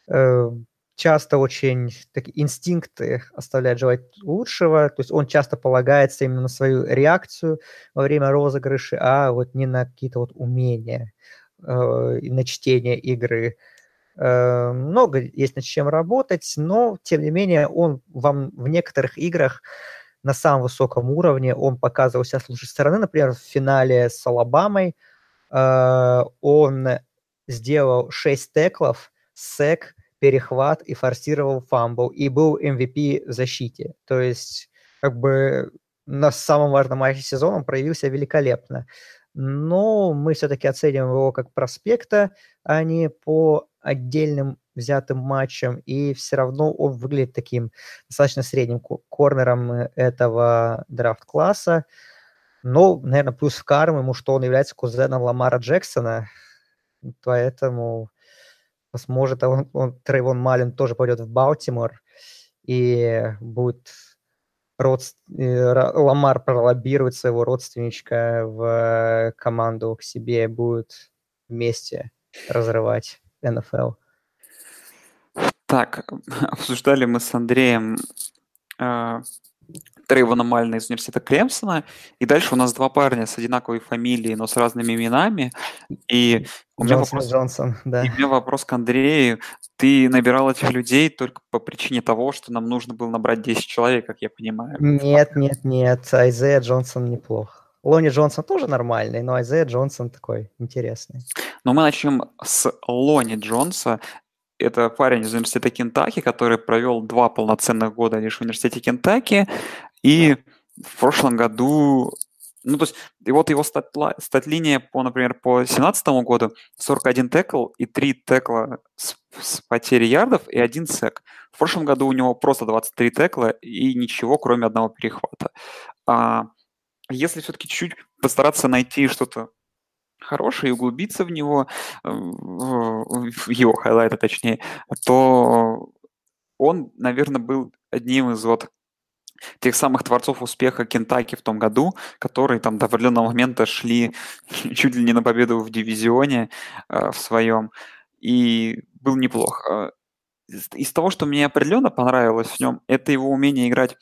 э, часто очень такие инстинкты оставляют желать лучшего, то есть он часто полагается именно на свою реакцию во время розыгрыша, а вот не на какие-то вот умения, э, на чтение игры. Э, много есть над чем работать, но тем не менее он вам в некоторых играх на самом высоком уровне он показывал себя с лучшей стороны. Например, в финале с Алабамой э, он сделал 6 теклов, sack, перехват и форсировал фамбл, и был MVP в защите. То есть, как бы на самом важном матче сезона он проявился великолепно. Но мы все-таки оцениваем его как проспекта, а не по отдельным взятым матчам, и все равно он выглядит таким достаточно средним корнером этого драфт-класса. Но, наверное, плюс в карму ему, что он является кузеном Ламара Джексона, поэтому Возможно, он, он, Трейвон Малин тоже пойдет в Балтимор и будет родс... Ламар пролоббирует своего родственничка в команду к себе, будет вместе разрывать НФЛ. Так, обсуждали мы с Андреем э, Трейвона Мальна из университета Клемсона, и дальше у нас два парня с одинаковой фамилией, но с разными именами, и у меня, Джонсон, вопрос, Джонсон, да. и у меня вопрос к Андрею. Ты набирал этих людей только по причине того, что нам нужно было набрать 10 человек, как я понимаю. Нет, нет, нет, Айзея Джонсон неплох. Лони Джонсон тоже нормальный, но Айзея Джонсон такой интересный. Но мы начнем с Лони Джонса. Это парень из университета Кентаки, который провел два полноценных года лишь в университете Кентаки. И в прошлом году ну, то есть, и вот его стат, стат-линия по, например, по 2017 году 41 текл и 3 текла с, с потерей ярдов и один сек. В прошлом году у него просто 23 текла и ничего, кроме одного перехвата. А если все-таки чуть-чуть постараться найти что-то хорошее и углубиться в него, э, в его хайлайты точнее, то он, наверное, был одним из вот тех самых творцов успеха Кентаки в том году, которые там до определенного момента шли чуть ли не на победу в дивизионе э, в своем, и был неплох. Э, из того, что мне определенно понравилось в нем, это его умение играть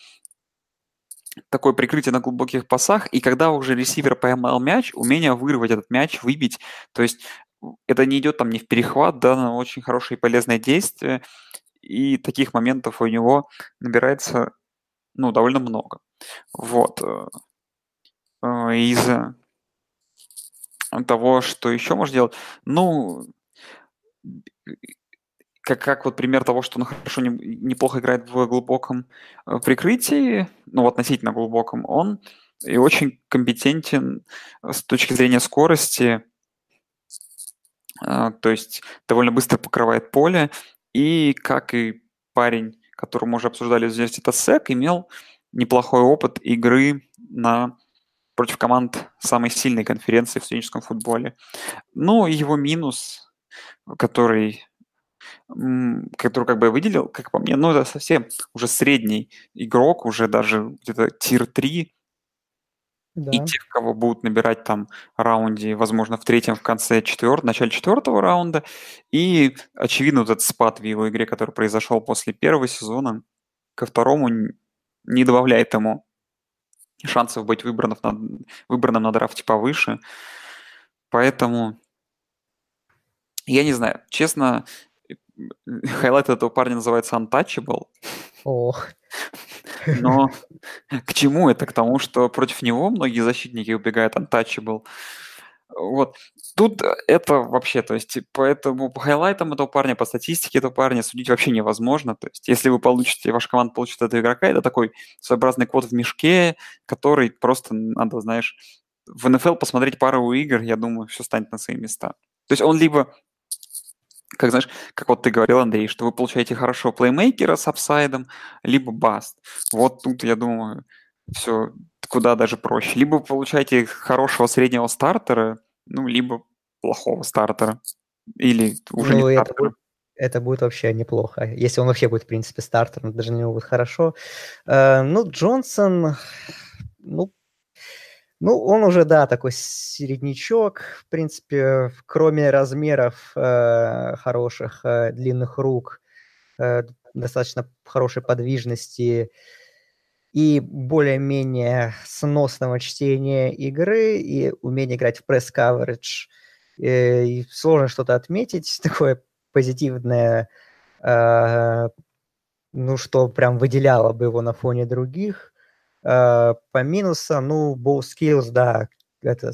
такое прикрытие на глубоких пасах, и когда уже ресивер поймал мяч, умение вырвать этот мяч, выбить, то есть это не идет там не в перехват, да, но очень хорошее и полезное действие, и таких моментов у него набирается ну, довольно много. Вот. Э, э, из того, что еще можно делать, ну, как, как вот пример того, что он хорошо, не, неплохо играет в глубоком э, прикрытии, ну, относительно глубоком, он и очень компетентен с точки зрения скорости, то есть довольно быстро покрывает поле, и как и парень которую мы уже обсуждали из университета СЭК, имел неплохой опыт игры на против команд самой сильной конференции в студенческом футболе. Ну, его минус, который, который как бы я выделил, как по мне, ну, это совсем уже средний игрок, уже даже где-то тир 3, да. И тех, кого будут набирать там раунде, возможно, в третьем, в конце четвертого, начале четвертого раунда. И, очевидно, вот этот спад в его игре, который произошел после первого сезона, ко второму не добавляет ему шансов быть выбранным на, выбранным на драфте повыше. Поэтому я не знаю, честно, хайлайт этого парня называется Untouchable. Ох. Но к чему это? К тому, что против него многие защитники убегают untouchable. Вот. Тут это вообще, то есть, поэтому по хайлайтам этого парня, по статистике этого парня судить вообще невозможно. То есть, если вы получите, ваша команда получит этого игрока, это такой своеобразный кот в мешке, который просто надо, знаешь, в НФЛ посмотреть пару игр, я думаю, все станет на свои места. То есть он либо как знаешь, как вот ты говорил, Андрей, что вы получаете хорошего плеймейкера с апсайдом, либо баст. Вот тут, я думаю, все куда даже проще. Либо вы получаете хорошего среднего стартера, ну, либо плохого стартера. Или уже ну, не это стартера. Будет, это будет вообще неплохо. Если он вообще будет, в принципе, стартером, даже на него будет хорошо. Э, ну, Джонсон, ну, ну, он уже, да, такой середнячок, в принципе, кроме размеров э, хороших, э, длинных рук, э, достаточно хорошей подвижности и более-менее сносного чтения игры и умения играть в пресс-каверидж. Э, сложно что-то отметить, такое позитивное, э, ну, что прям выделяло бы его на фоне других – по минусам, ну, ball skills, да, это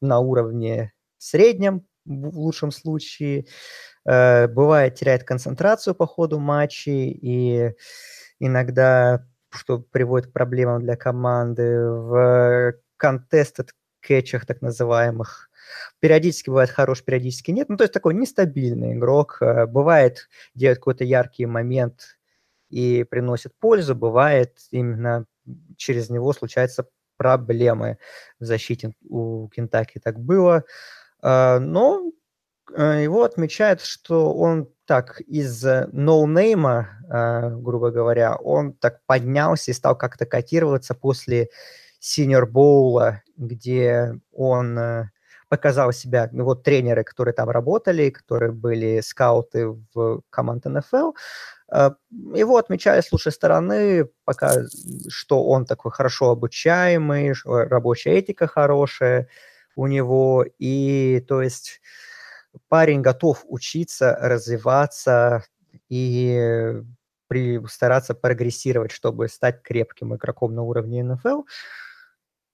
на уровне среднем в лучшем случае. Э, бывает теряет концентрацию по ходу матчей и иногда, что приводит к проблемам для команды, в contested кетчах так называемых. Периодически бывает хорош, периодически нет. Ну, то есть такой нестабильный игрок. Э, бывает делает какой-то яркий момент и приносит пользу. Бывает именно через него случаются проблемы в защите. У Кентаки так было. А, но э, его отмечают, что он так из ноунейма, э, грубо говоря, он так поднялся и стал как-то котироваться после Senior Боула, где он э, показал себя, ну, вот тренеры, которые там работали, которые были скауты в команде НФЛ, его отмечали с лучшей стороны, пока, что он такой хорошо обучаемый, рабочая этика хорошая у него, и то есть парень готов учиться, развиваться и при, стараться прогрессировать, чтобы стать крепким игроком на уровне НФЛ.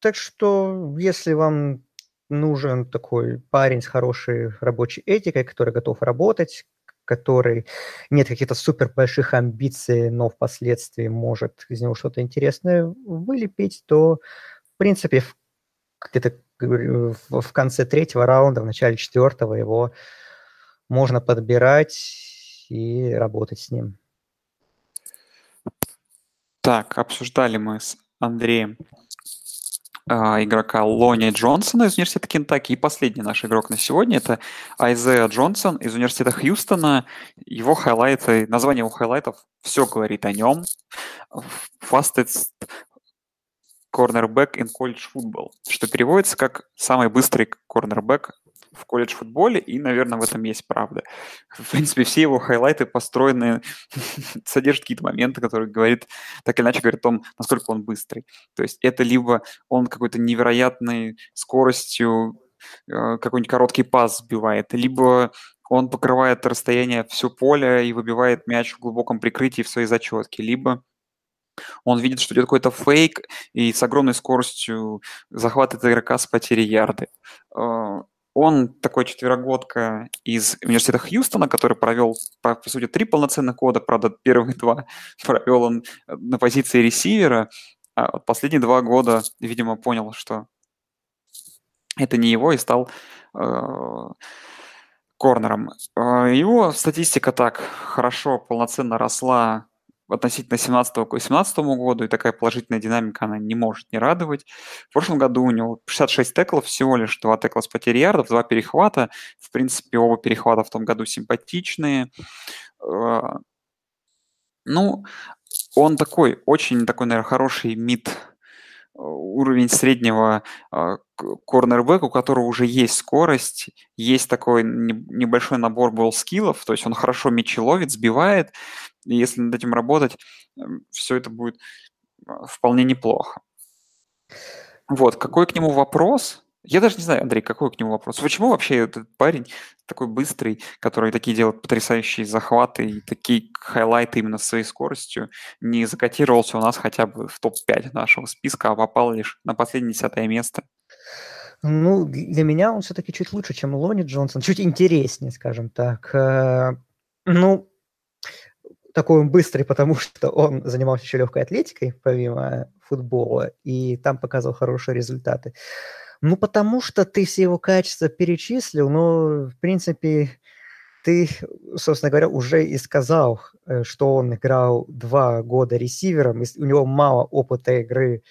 Так что, если вам нужен такой парень с хорошей рабочей этикой, который готов работать, который нет каких-то супер больших амбиций, но впоследствии может из него что-то интересное вылепить, то, в принципе, где-то в конце третьего раунда, в начале четвертого его можно подбирать и работать с ним. Так, обсуждали мы с Андреем игрока Лонни Джонсона из университета Кентукки. И последний наш игрок на сегодня – это Айзея Джонсон из университета Хьюстона. Его хайлайты, название его хайлайтов все говорит о нем. Fastest cornerback in college football, что переводится как самый быстрый корнербэк в колледж футболе, и, наверное, в этом есть правда. В принципе, все его хайлайты построены, содержат какие-то моменты, которые говорят, так или иначе говорят о том, насколько он быстрый. То есть это либо он какой-то невероятной скоростью э, какой-нибудь короткий пас сбивает, либо он покрывает расстояние все поле и выбивает мяч в глубоком прикрытии в своей зачетке, либо он видит, что идет какой-то фейк и с огромной скоростью захватывает игрока с потери ярды. Он такой четверогодка из университета Хьюстона, который провел, по, по сути, три полноценных года, правда, первые два провел он э, на позиции ресивера, а последние два года, видимо, понял, что это не его, и стал э, корнером. Э, его статистика так хорошо, полноценно росла относительно 17 к 18 году, и такая положительная динамика, она не может не радовать. В прошлом году у него 66 теклов всего лишь, 2 текла с потери ярдов, 2 перехвата. В принципе, оба перехвата в том году симпатичные. А, ну, он такой, очень такой, наверное, хороший мид уровень среднего э, корнербэка, у которого уже есть скорость, есть такой небольшой набор болл-скиллов, то есть он хорошо мячи ловит, сбивает, и если над этим работать, эм, все это будет а, вполне неплохо. Вот, какой к нему вопрос? Я даже не знаю, Андрей, какой к нему вопрос. Почему вообще этот парень такой быстрый, который такие делает потрясающие захваты и такие хайлайты именно своей скоростью, не закотировался у нас хотя бы в топ-5 нашего списка, а попал лишь на последнее десятое место? Ну, для меня он все-таки чуть лучше, чем Лони Джонсон, чуть интереснее, скажем так. Э, ну, такой он быстрый, потому что он занимался еще легкой атлетикой, помимо футбола, и там показывал хорошие результаты. Ну, потому что ты все его качества перечислил, но, в принципе, ты, собственно говоря, уже и сказал, э, что он играл два года ресивером, у него мало опыта игры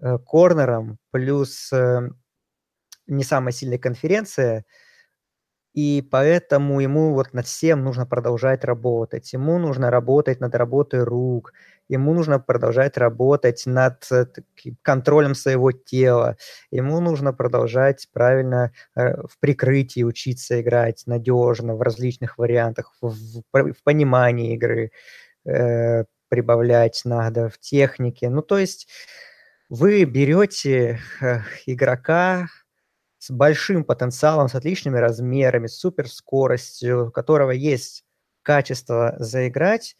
э, корнером, плюс э, не самая сильная конференция – и поэтому ему вот над всем нужно продолжать работать. Ему нужно работать над работой рук, ему нужно продолжать работать над э, контролем своего тела, ему нужно продолжать правильно э, в прикрытии учиться играть надежно в различных вариантах, в, в, понимании игры э, прибавлять надо, в технике. Ну, то есть вы берете игрока, с большим потенциалом, с отличными размерами, с суперскоростью, у которого есть качество заиграть,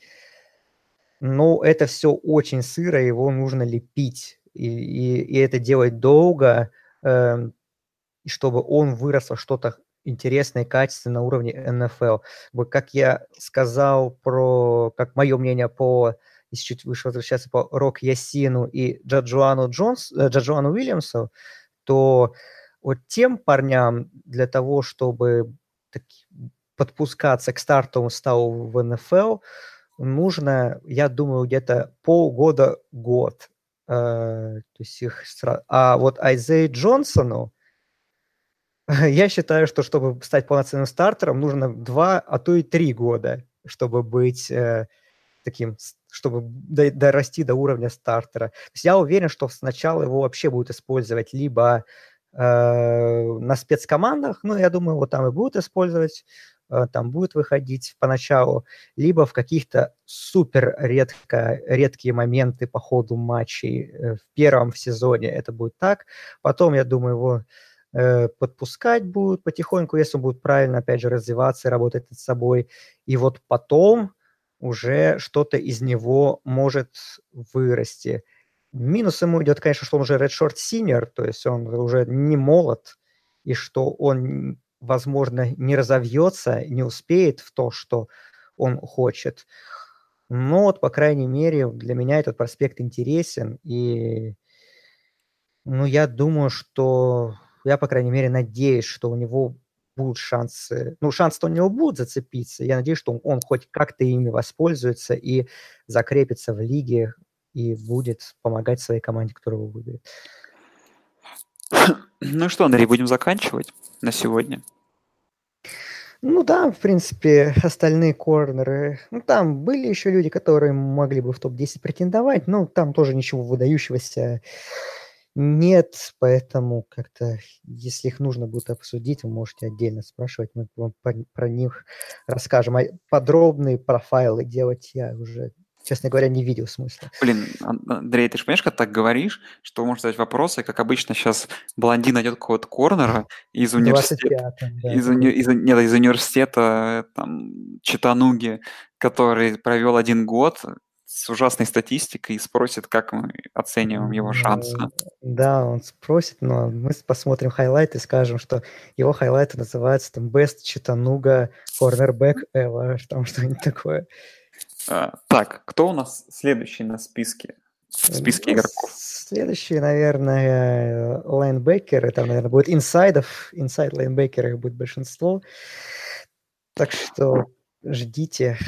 но это все очень сыро, его нужно лепить. И, и, и это делать долго, э, чтобы он вырос во что-то интересное и качественное на уровне НФЛ. Как я сказал про, как мое мнение по, если чуть выше возвращаться, по Рок Ясину и Джаджуану Джонс, э, Джаджуану Уильямсу, то вот тем парням для того, чтобы подпускаться к стартовому ставу в НФЛ, нужно, я думаю, где-то полгода-год. Э, то есть их А вот Айзей Джонсону Я считаю, что чтобы стать полноценным стартером, нужно два, а то и три года, чтобы быть э, таким, чтобы дорасти до уровня стартера. То есть я уверен, что сначала его вообще будут использовать либо на спецкомандах, ну, я думаю, вот там и будут использовать, э, там будет выходить поначалу, либо в каких-то супер редко, редкие моменты по ходу матчей э, в первом сезоне это будет так. Потом, я думаю, его э, подпускать будут потихоньку, если он будет правильно, опять же, развиваться и работать над собой. И вот потом уже что-то из него может вырасти. Минус ему идет, конечно, что он уже Redshort Senior, то есть он уже не молод, и что он, возможно, не разовьется, не успеет в то, что он хочет. Но вот, по крайней мере, для меня этот проспект интересен, и ну, я думаю, что я, по крайней мере, надеюсь, что у него будут шансы, ну, шансы у него будут зацепиться. Я надеюсь, что он хоть как-то ими воспользуется и закрепится в лиге и будет помогать своей команде, которую его выберет. Ну что, Андрей, будем заканчивать на сегодня. Ну да, в принципе, остальные корнеры. Ну, там были еще люди, которые могли бы в топ-10 претендовать, но там тоже ничего выдающегося нет, поэтому как-то, если их нужно будет обсудить, вы можете отдельно спрашивать, мы вам про, про них расскажем. А подробные профайлы делать я уже честно говоря, не видел смысла. Блин, Андрей, ты же понимаешь, как так говоришь, что можно задать вопросы, как обычно сейчас блондин найдет какого-то корнера из университета, да, из, уни, из, нет, из университета там, Чаттануги, который провел один год, с ужасной статистикой и спросит, как мы оцениваем его шансы. Да, он спросит, но мы посмотрим хайлайт и скажем, что его хайлайты называются там Best Chattanooga Cornerback Ever, там что-нибудь такое. А, так, кто у нас следующий на списке? В списке игроков. Следующий, наверное, лайнбекеры. Там, наверное, будет инсайдов. Inside лайнбекеров будет большинство. Так что ждите,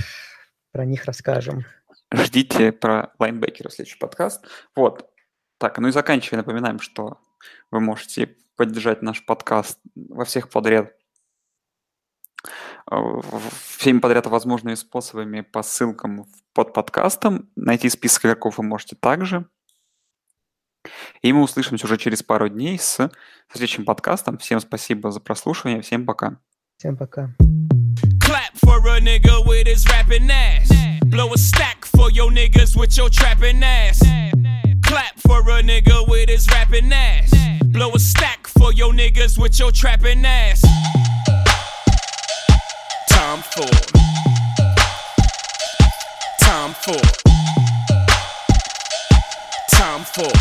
про них расскажем ждите про лайнбекера следующий подкаст. Вот. Так, ну и заканчивая, напоминаем, что вы можете поддержать наш подкаст во всех подряд всеми подряд возможными способами по ссылкам под подкастом. Найти список игроков вы можете также. И мы услышимся уже через пару дней с следующим подкастом. Всем спасибо за прослушивание. Всем пока. Всем пока. Clap for a nigga with his rapping ass. Blow a stack for your niggas with your trapping ass. Clap for a nigga with his rapping ass. Blow a stack for your niggas with your trapping ass. Time for. Time for. Time for.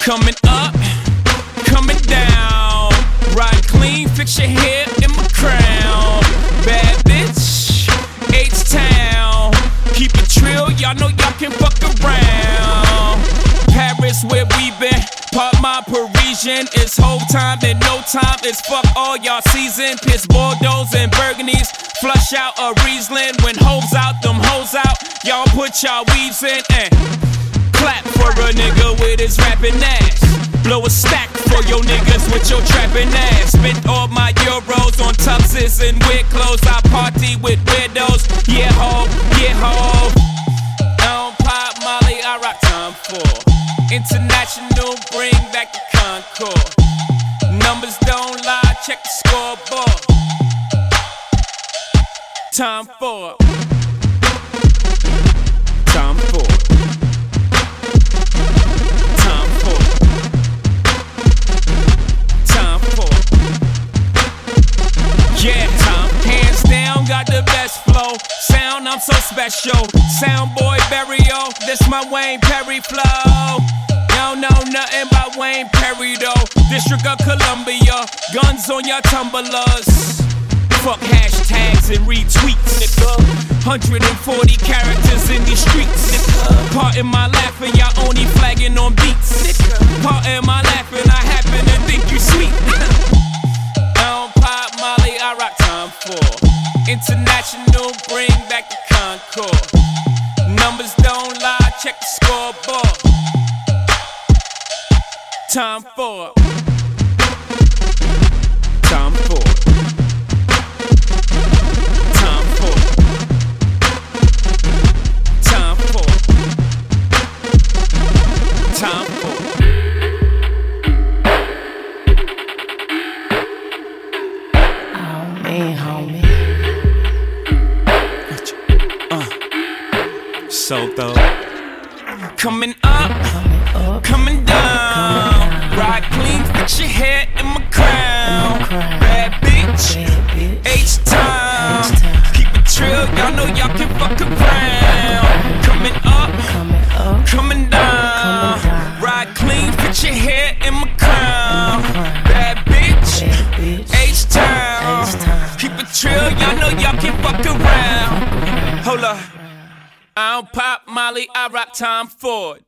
Coming up, coming down. Ride clean, fix your hair in my crown. Bad bitch, H-Town. Keep it trill, y'all know y'all can fuck around. Paris, where we been. Pop my Parisian. It's whole time and no time. It's fuck all y'all season. Piss Bordeaux and Burgundies. Flush out a Riesling. When hoes out, them hoes out. Y'all put y'all weaves in and clap for a nigga with his rapping ass. Blow a stack for your niggas with your trapping ass. Spent all my euros on tuxes and weird clothes. I party with widows. Yeah, ho, yeah, ho. Time for. Time for. Time for Time for Yeah, time hands down, got the best flow. Sound, I'm so special. Sound boy burial, this my Wayne Perry flow. Don't know nothing about Wayne Perry though. District of Columbia, guns on your tumblers. Fuck hashtags and retweets, nigga. 140 characters in these streets, nigga. Part in my laughing, y'all only flagging on beats, nigga. Part in my laughing, I happen to think you sweet. Down, pop, Molly, I rock time for. International, bring back the Concord. Numbers don't lie, check the scoreboard. Time for. So though. Coming up, coming down. Ride clean, fix your hair in my crown. Bad bitch, H time. Keep it trill, y'all know y'all can fuck around. Coming up, coming down. I don't pop Molly, I rock Tom Ford.